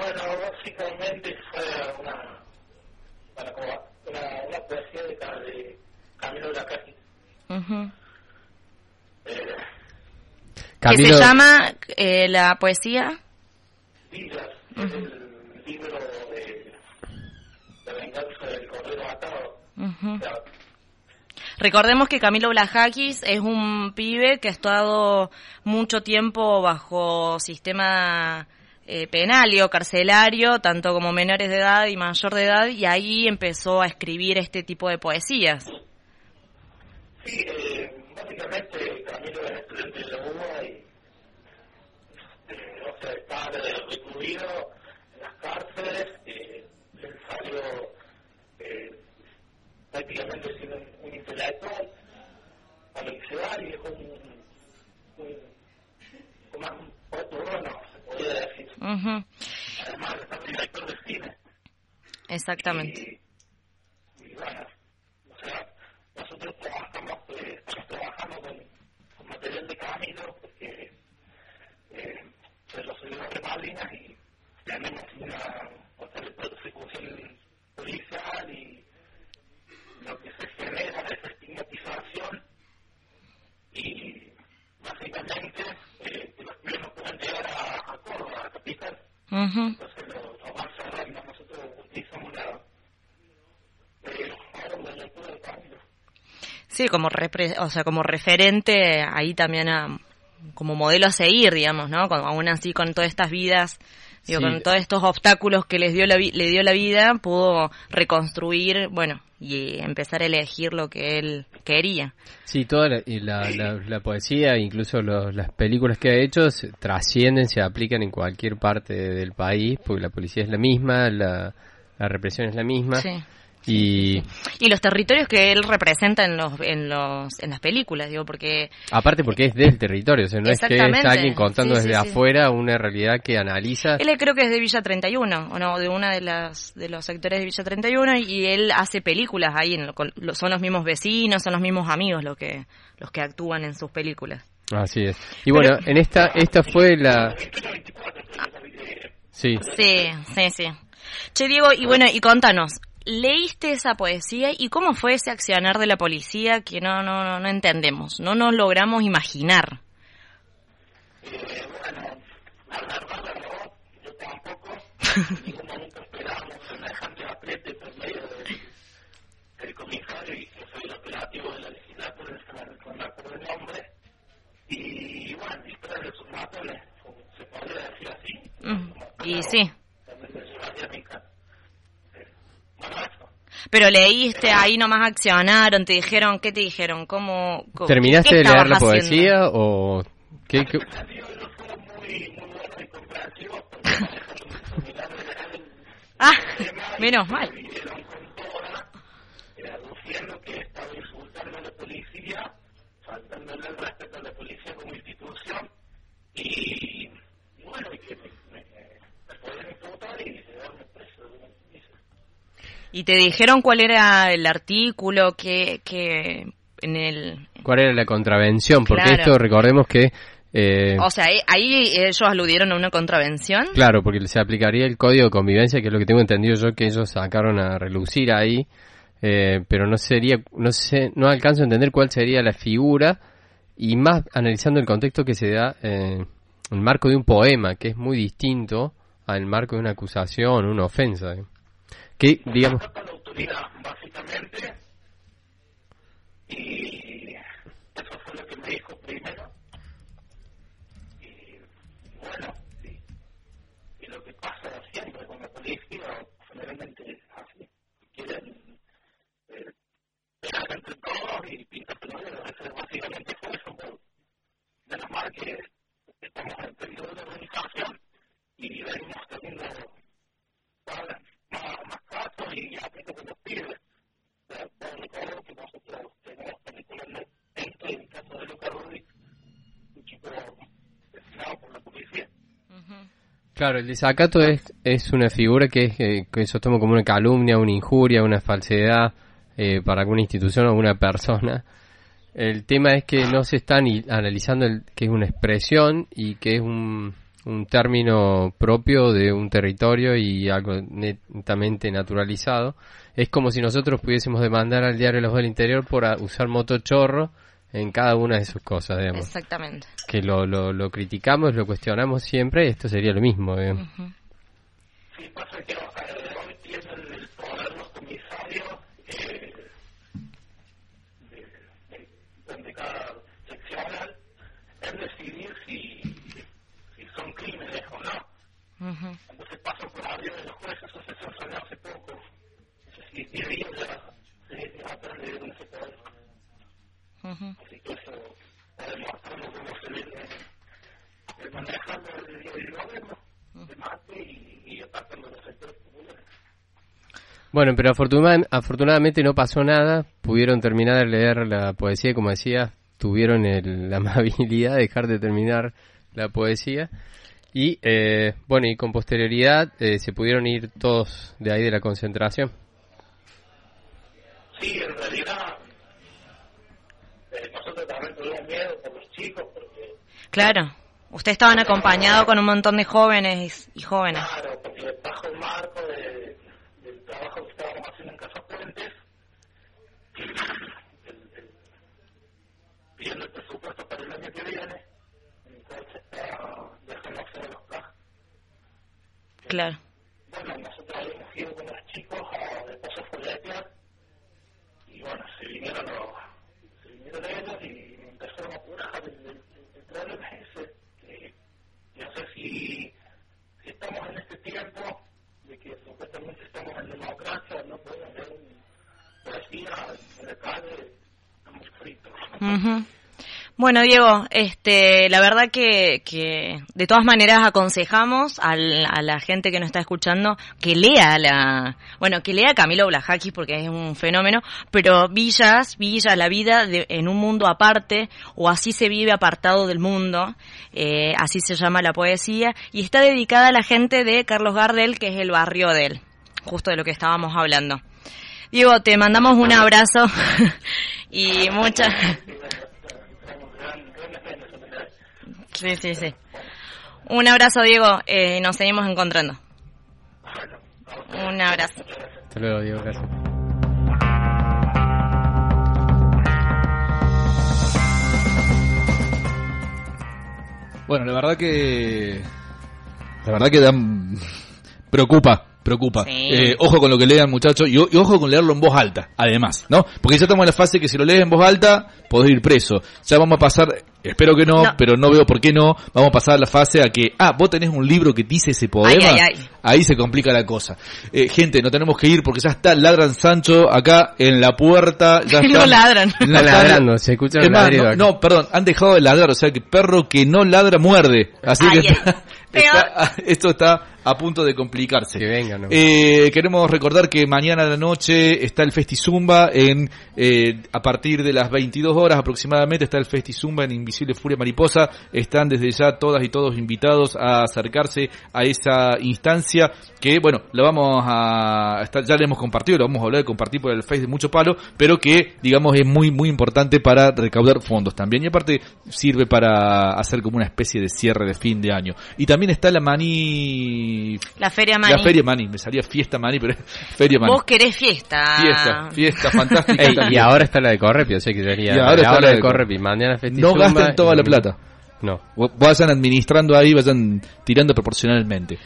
Q: bueno, básicamente fue una, bueno, como una, una poesía de, de Camilo Lacati.
O: Ujú.
Q: Eh,
O: que
D: Camilo-
O: se llama eh, la poesía.
Q: Vidas, es el libro de
O: Recordemos que Camilo Blajakis es un pibe que ha estado mucho tiempo bajo sistema eh, penalio, carcelario, tanto como menores de edad y mayor de edad, y ahí empezó a escribir este tipo de poesías.
Q: Sí, eh, básicamente
V: Camilo es estudiante de la UBA y eh, o sea, está recluido en las cárceles, eh, él salió prácticamente siendo un, un intelectual a lo que se va y es un, un, como un bueno, se podría decir.
O: Ujú,
V: Además, está director de cine.
O: Exactamente.
V: Y bueno, o sea, nosotros trabajamos, eh, trabajando con, con material de camino porque eh, se lo subimos de Malvinas y tenemos una otra persecución policial y lo que se genera es estigmatización y básicamente eh, los no pueden llegar a, a Córdoba, a capital.
O: Ujú.
V: Entonces lo, lo van cerrando. Nosotros utilizamos la.
O: Sí, como repre- o sea, como referente ahí también a, como modelo a seguir, digamos, ¿no? Con- aún así con todas estas vidas, digo,
D: Sí.
O: con todos estos obstáculos que les dio la vi- le dio la vida, pudo reconstruir, bueno, y empezar a elegir lo que él quería.
D: Sí, toda la, y la, la, la poesía, incluso los- las películas que ha hecho, se trascienden, se aplican en cualquier parte del país, porque la policía es la misma, la, la represión es la misma.
O: Sí.
D: Y
O: Y los territorios que él representa en los en los en las películas, digo, porque
D: aparte porque es del territorio, o sea, no es que es
O: Exactamente.
D: alguien contando
O: Sí,
D: desde
O: sí.
D: afuera una realidad que analiza.
O: Él creo que es de Villa 31, o no, de una de las de los sectores de Villa 31 y él hace películas ahí, en lo- son los mismos vecinos, son los mismos amigos los que los que actúan en sus películas.
D: Así es. Y bueno, en esta esta fue la Sí.
O: Sí, sí, sí. Che, Diego, y bueno, y contanos, ¿leíste esa poesía y cómo fue ese accionar de la policía que no no no, no entendemos, no nos logramos imaginar?
V: el comisario y que soy el operativo de la legislatura, no me acuerdo el nombre, y bueno, historia de sus matones, se podría decir así,
O: Mm, Y sí,
V: también de su.
O: Pero leíste ahí nomás accionaron, te dijeron, ¿qué te dijeron? ¿Cómo?
D: ¿Terminaste
O: qué
D: de leer la
O: haciendo?
D: poesía o qué, qué- (laughs)
O: Ah, menos mal.
V: aduciendo que estaba insultando a la policía, faltándole el respeto a la policía como institución, y bueno, y que me, me, me podían imputar y llevarme preso.
O: ¿Y te dijeron cuál era el artículo que, que en el...
D: cuál era la contravención? Porque
O: Claro.
D: esto recordemos que eh,
O: O sea, ahí ellos aludieron a una contravención.
D: Claro, porque se aplicaría el código de convivencia, que es lo que tengo entendido yo que ellos sacaron a relucir ahí, eh, pero no sería, no sé, no alcanzo a entender cuál sería la figura y más analizando el contexto que se da eh, el marco de un poema, que es muy distinto al marco de una acusación, una ofensa, eh. Que digamos,
V: la autoridad, básicamente, y eso fue lo que me dijo primero. Y bueno, sí. y lo que pasa siempre con la policía, generalmente es así. Quieren eh, pegar entre todos y pintar peloteros. Eso básicamente fue eso. Pero menos mal que estamos en periodo de organización y venimos teniendo
D: Claro, el desacato es, es una figura que, es, eh, que tomo como una calumnia, una injuria, una falsedad eh, para alguna institución o alguna persona. El tema es que no se está ni analizando el, que es una expresión y que es un, un término propio de un territorio y algo netamente naturalizado. Es como si nosotros pudiésemos demandar al diario Voz del Interior por usar motochorro en cada una de sus cosas, digamos
O: Exactamente.
D: que lo, lo, lo criticamos, lo cuestionamos siempre, esto sería lo mismo. eh.
V: Sí, pasa que Uh. Cuando se pasa por arriba de los jueces, se salió hace poco, y, y ya se trata de un separado. Así que eso, además, como se ve, el manejo del gobierno, de mate y, atacando los sectores populares.
D: Bueno, pero afortunadamente no pasó nada, pudieron terminar de leer la poesía, como decía, tuvieron el, la (laughs) amabilidad de dejar de terminar la poesía. Y eh, bueno, y con posterioridad eh, se pudieron ir todos de ahí de la concentración.
V: Sí, en realidad eh, nosotros también tuvimos miedo por los chicos porque,
O: Claro. Ustedes estaban acompañados con un montón de jóvenes y jóvenes.
V: claro, porque bajo el marco de- del trabajo que estábamos haciendo en Casa Puentes, el- el- pidiendo el presupuesto para el año que viene, en el cual se está dejando hacer los plazos.
O: Claro.
V: Bueno, nosotros habíamos ido con los chicos a de Paso Foletia y bueno, se vinieron los, se vinieron ellos y empezaron a apurar. El, el- el problema es ese, no sé si, si estamos en este tiempo de que supuestamente estamos en democracia, no podemos ver un poesía en la calle, estamos fritos.
O: Ujú. Bueno, Diego, este, la verdad que, que de todas maneras aconsejamos al- a la gente que nos está escuchando que lea la, bueno, que lea Camilo Blajakis porque es un fenómeno, pero Villas, Villas, la vida de- en un mundo aparte, o así se vive apartado del mundo, eh, así se llama la poesía, y está dedicada a la gente de Carlos Gardel, que es el barrio de él, justo de lo que estábamos hablando. Diego, te mandamos un abrazo (laughs) y muchas... Sí, sí, sí. Un abrazo, Diego. Eh, nos seguimos encontrando. Un abrazo.
D: Hasta luego, Diego, gracias.
C: Bueno, la verdad que. La verdad que dan. (laughs) Preocupa, preocupa.
O: Sí.
C: Eh, ojo con lo que lean, muchachos, y, ojo con leerlo en voz alta, además, ¿no? Porque ya estamos en la fase que si lo lees en voz alta, podés ir preso. Ya vamos a pasar, espero que no,
O: No.
C: pero no veo por qué no, vamos a pasar a la fase a que, ah, vos tenés un libro que dice ese poema,
O: Ay, ay, ay.
C: ahí se complica la cosa. Eh, gente, no tenemos que ir porque ya está Ladran Sancho acá en la puerta. Ya (laughs)
O: No ladran.
C: están-
D: ladrando, se escucha
C: Es
D: el
C: no, no, perdón, han dejado de ladrar, o sea que perro que no ladra muerde. Así
O: Ay,
C: que está- está- (laughs) esto está a punto de complicarse.
D: Que venga, ¿no?
C: Eh, queremos recordar que mañana a la noche está el Festi Zumba en eh, a partir de las 22 horas aproximadamente está el Festi Zumba en Invisible Furia Mariposa. Están desde ya todas y todos invitados a acercarse a esa instancia que bueno, lo vamos a estar, ya le hemos compartido, lo vamos a hablar de compartir por el Face de mucho palo, pero que digamos es muy muy importante para recaudar fondos también y aparte sirve para hacer como una especie de cierre de fin de año. Y también está la Mani
O: La Feria Mani.
C: la Feria Mani, me salía Fiesta Mani, pero (laughs) Feria Mani.
O: Vos querés fiesta.
C: Fiesta, fiesta fantástica.
D: Ey, y ahora está la de Correpi, o sea que sería
C: Y ahora está la de
D: Correpi, mañana
C: No gasten toda
D: y
C: la plata.
D: No.
C: Vayan administrando ahí, vayan tirando proporcionalmente.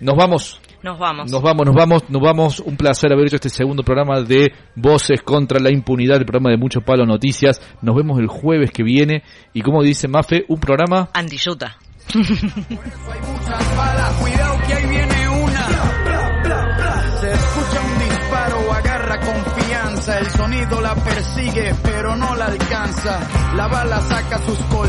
C: Nos vamos.
O: Nos vamos.
C: Nos vamos, nos vamos, nos vamos. Un placer haber hecho este segundo programa de Voces contra la Impunidad, el programa de Mucho Palo Noticias. Nos vemos el jueves que viene. Y como dice Mafe, un programa
O: Antiyuta.
M: Cuidado que ahí viene una. Se escucha un disparo, agarra confianza. El sonido la persigue, pero no la alcanza. La bala saca sus colmillos.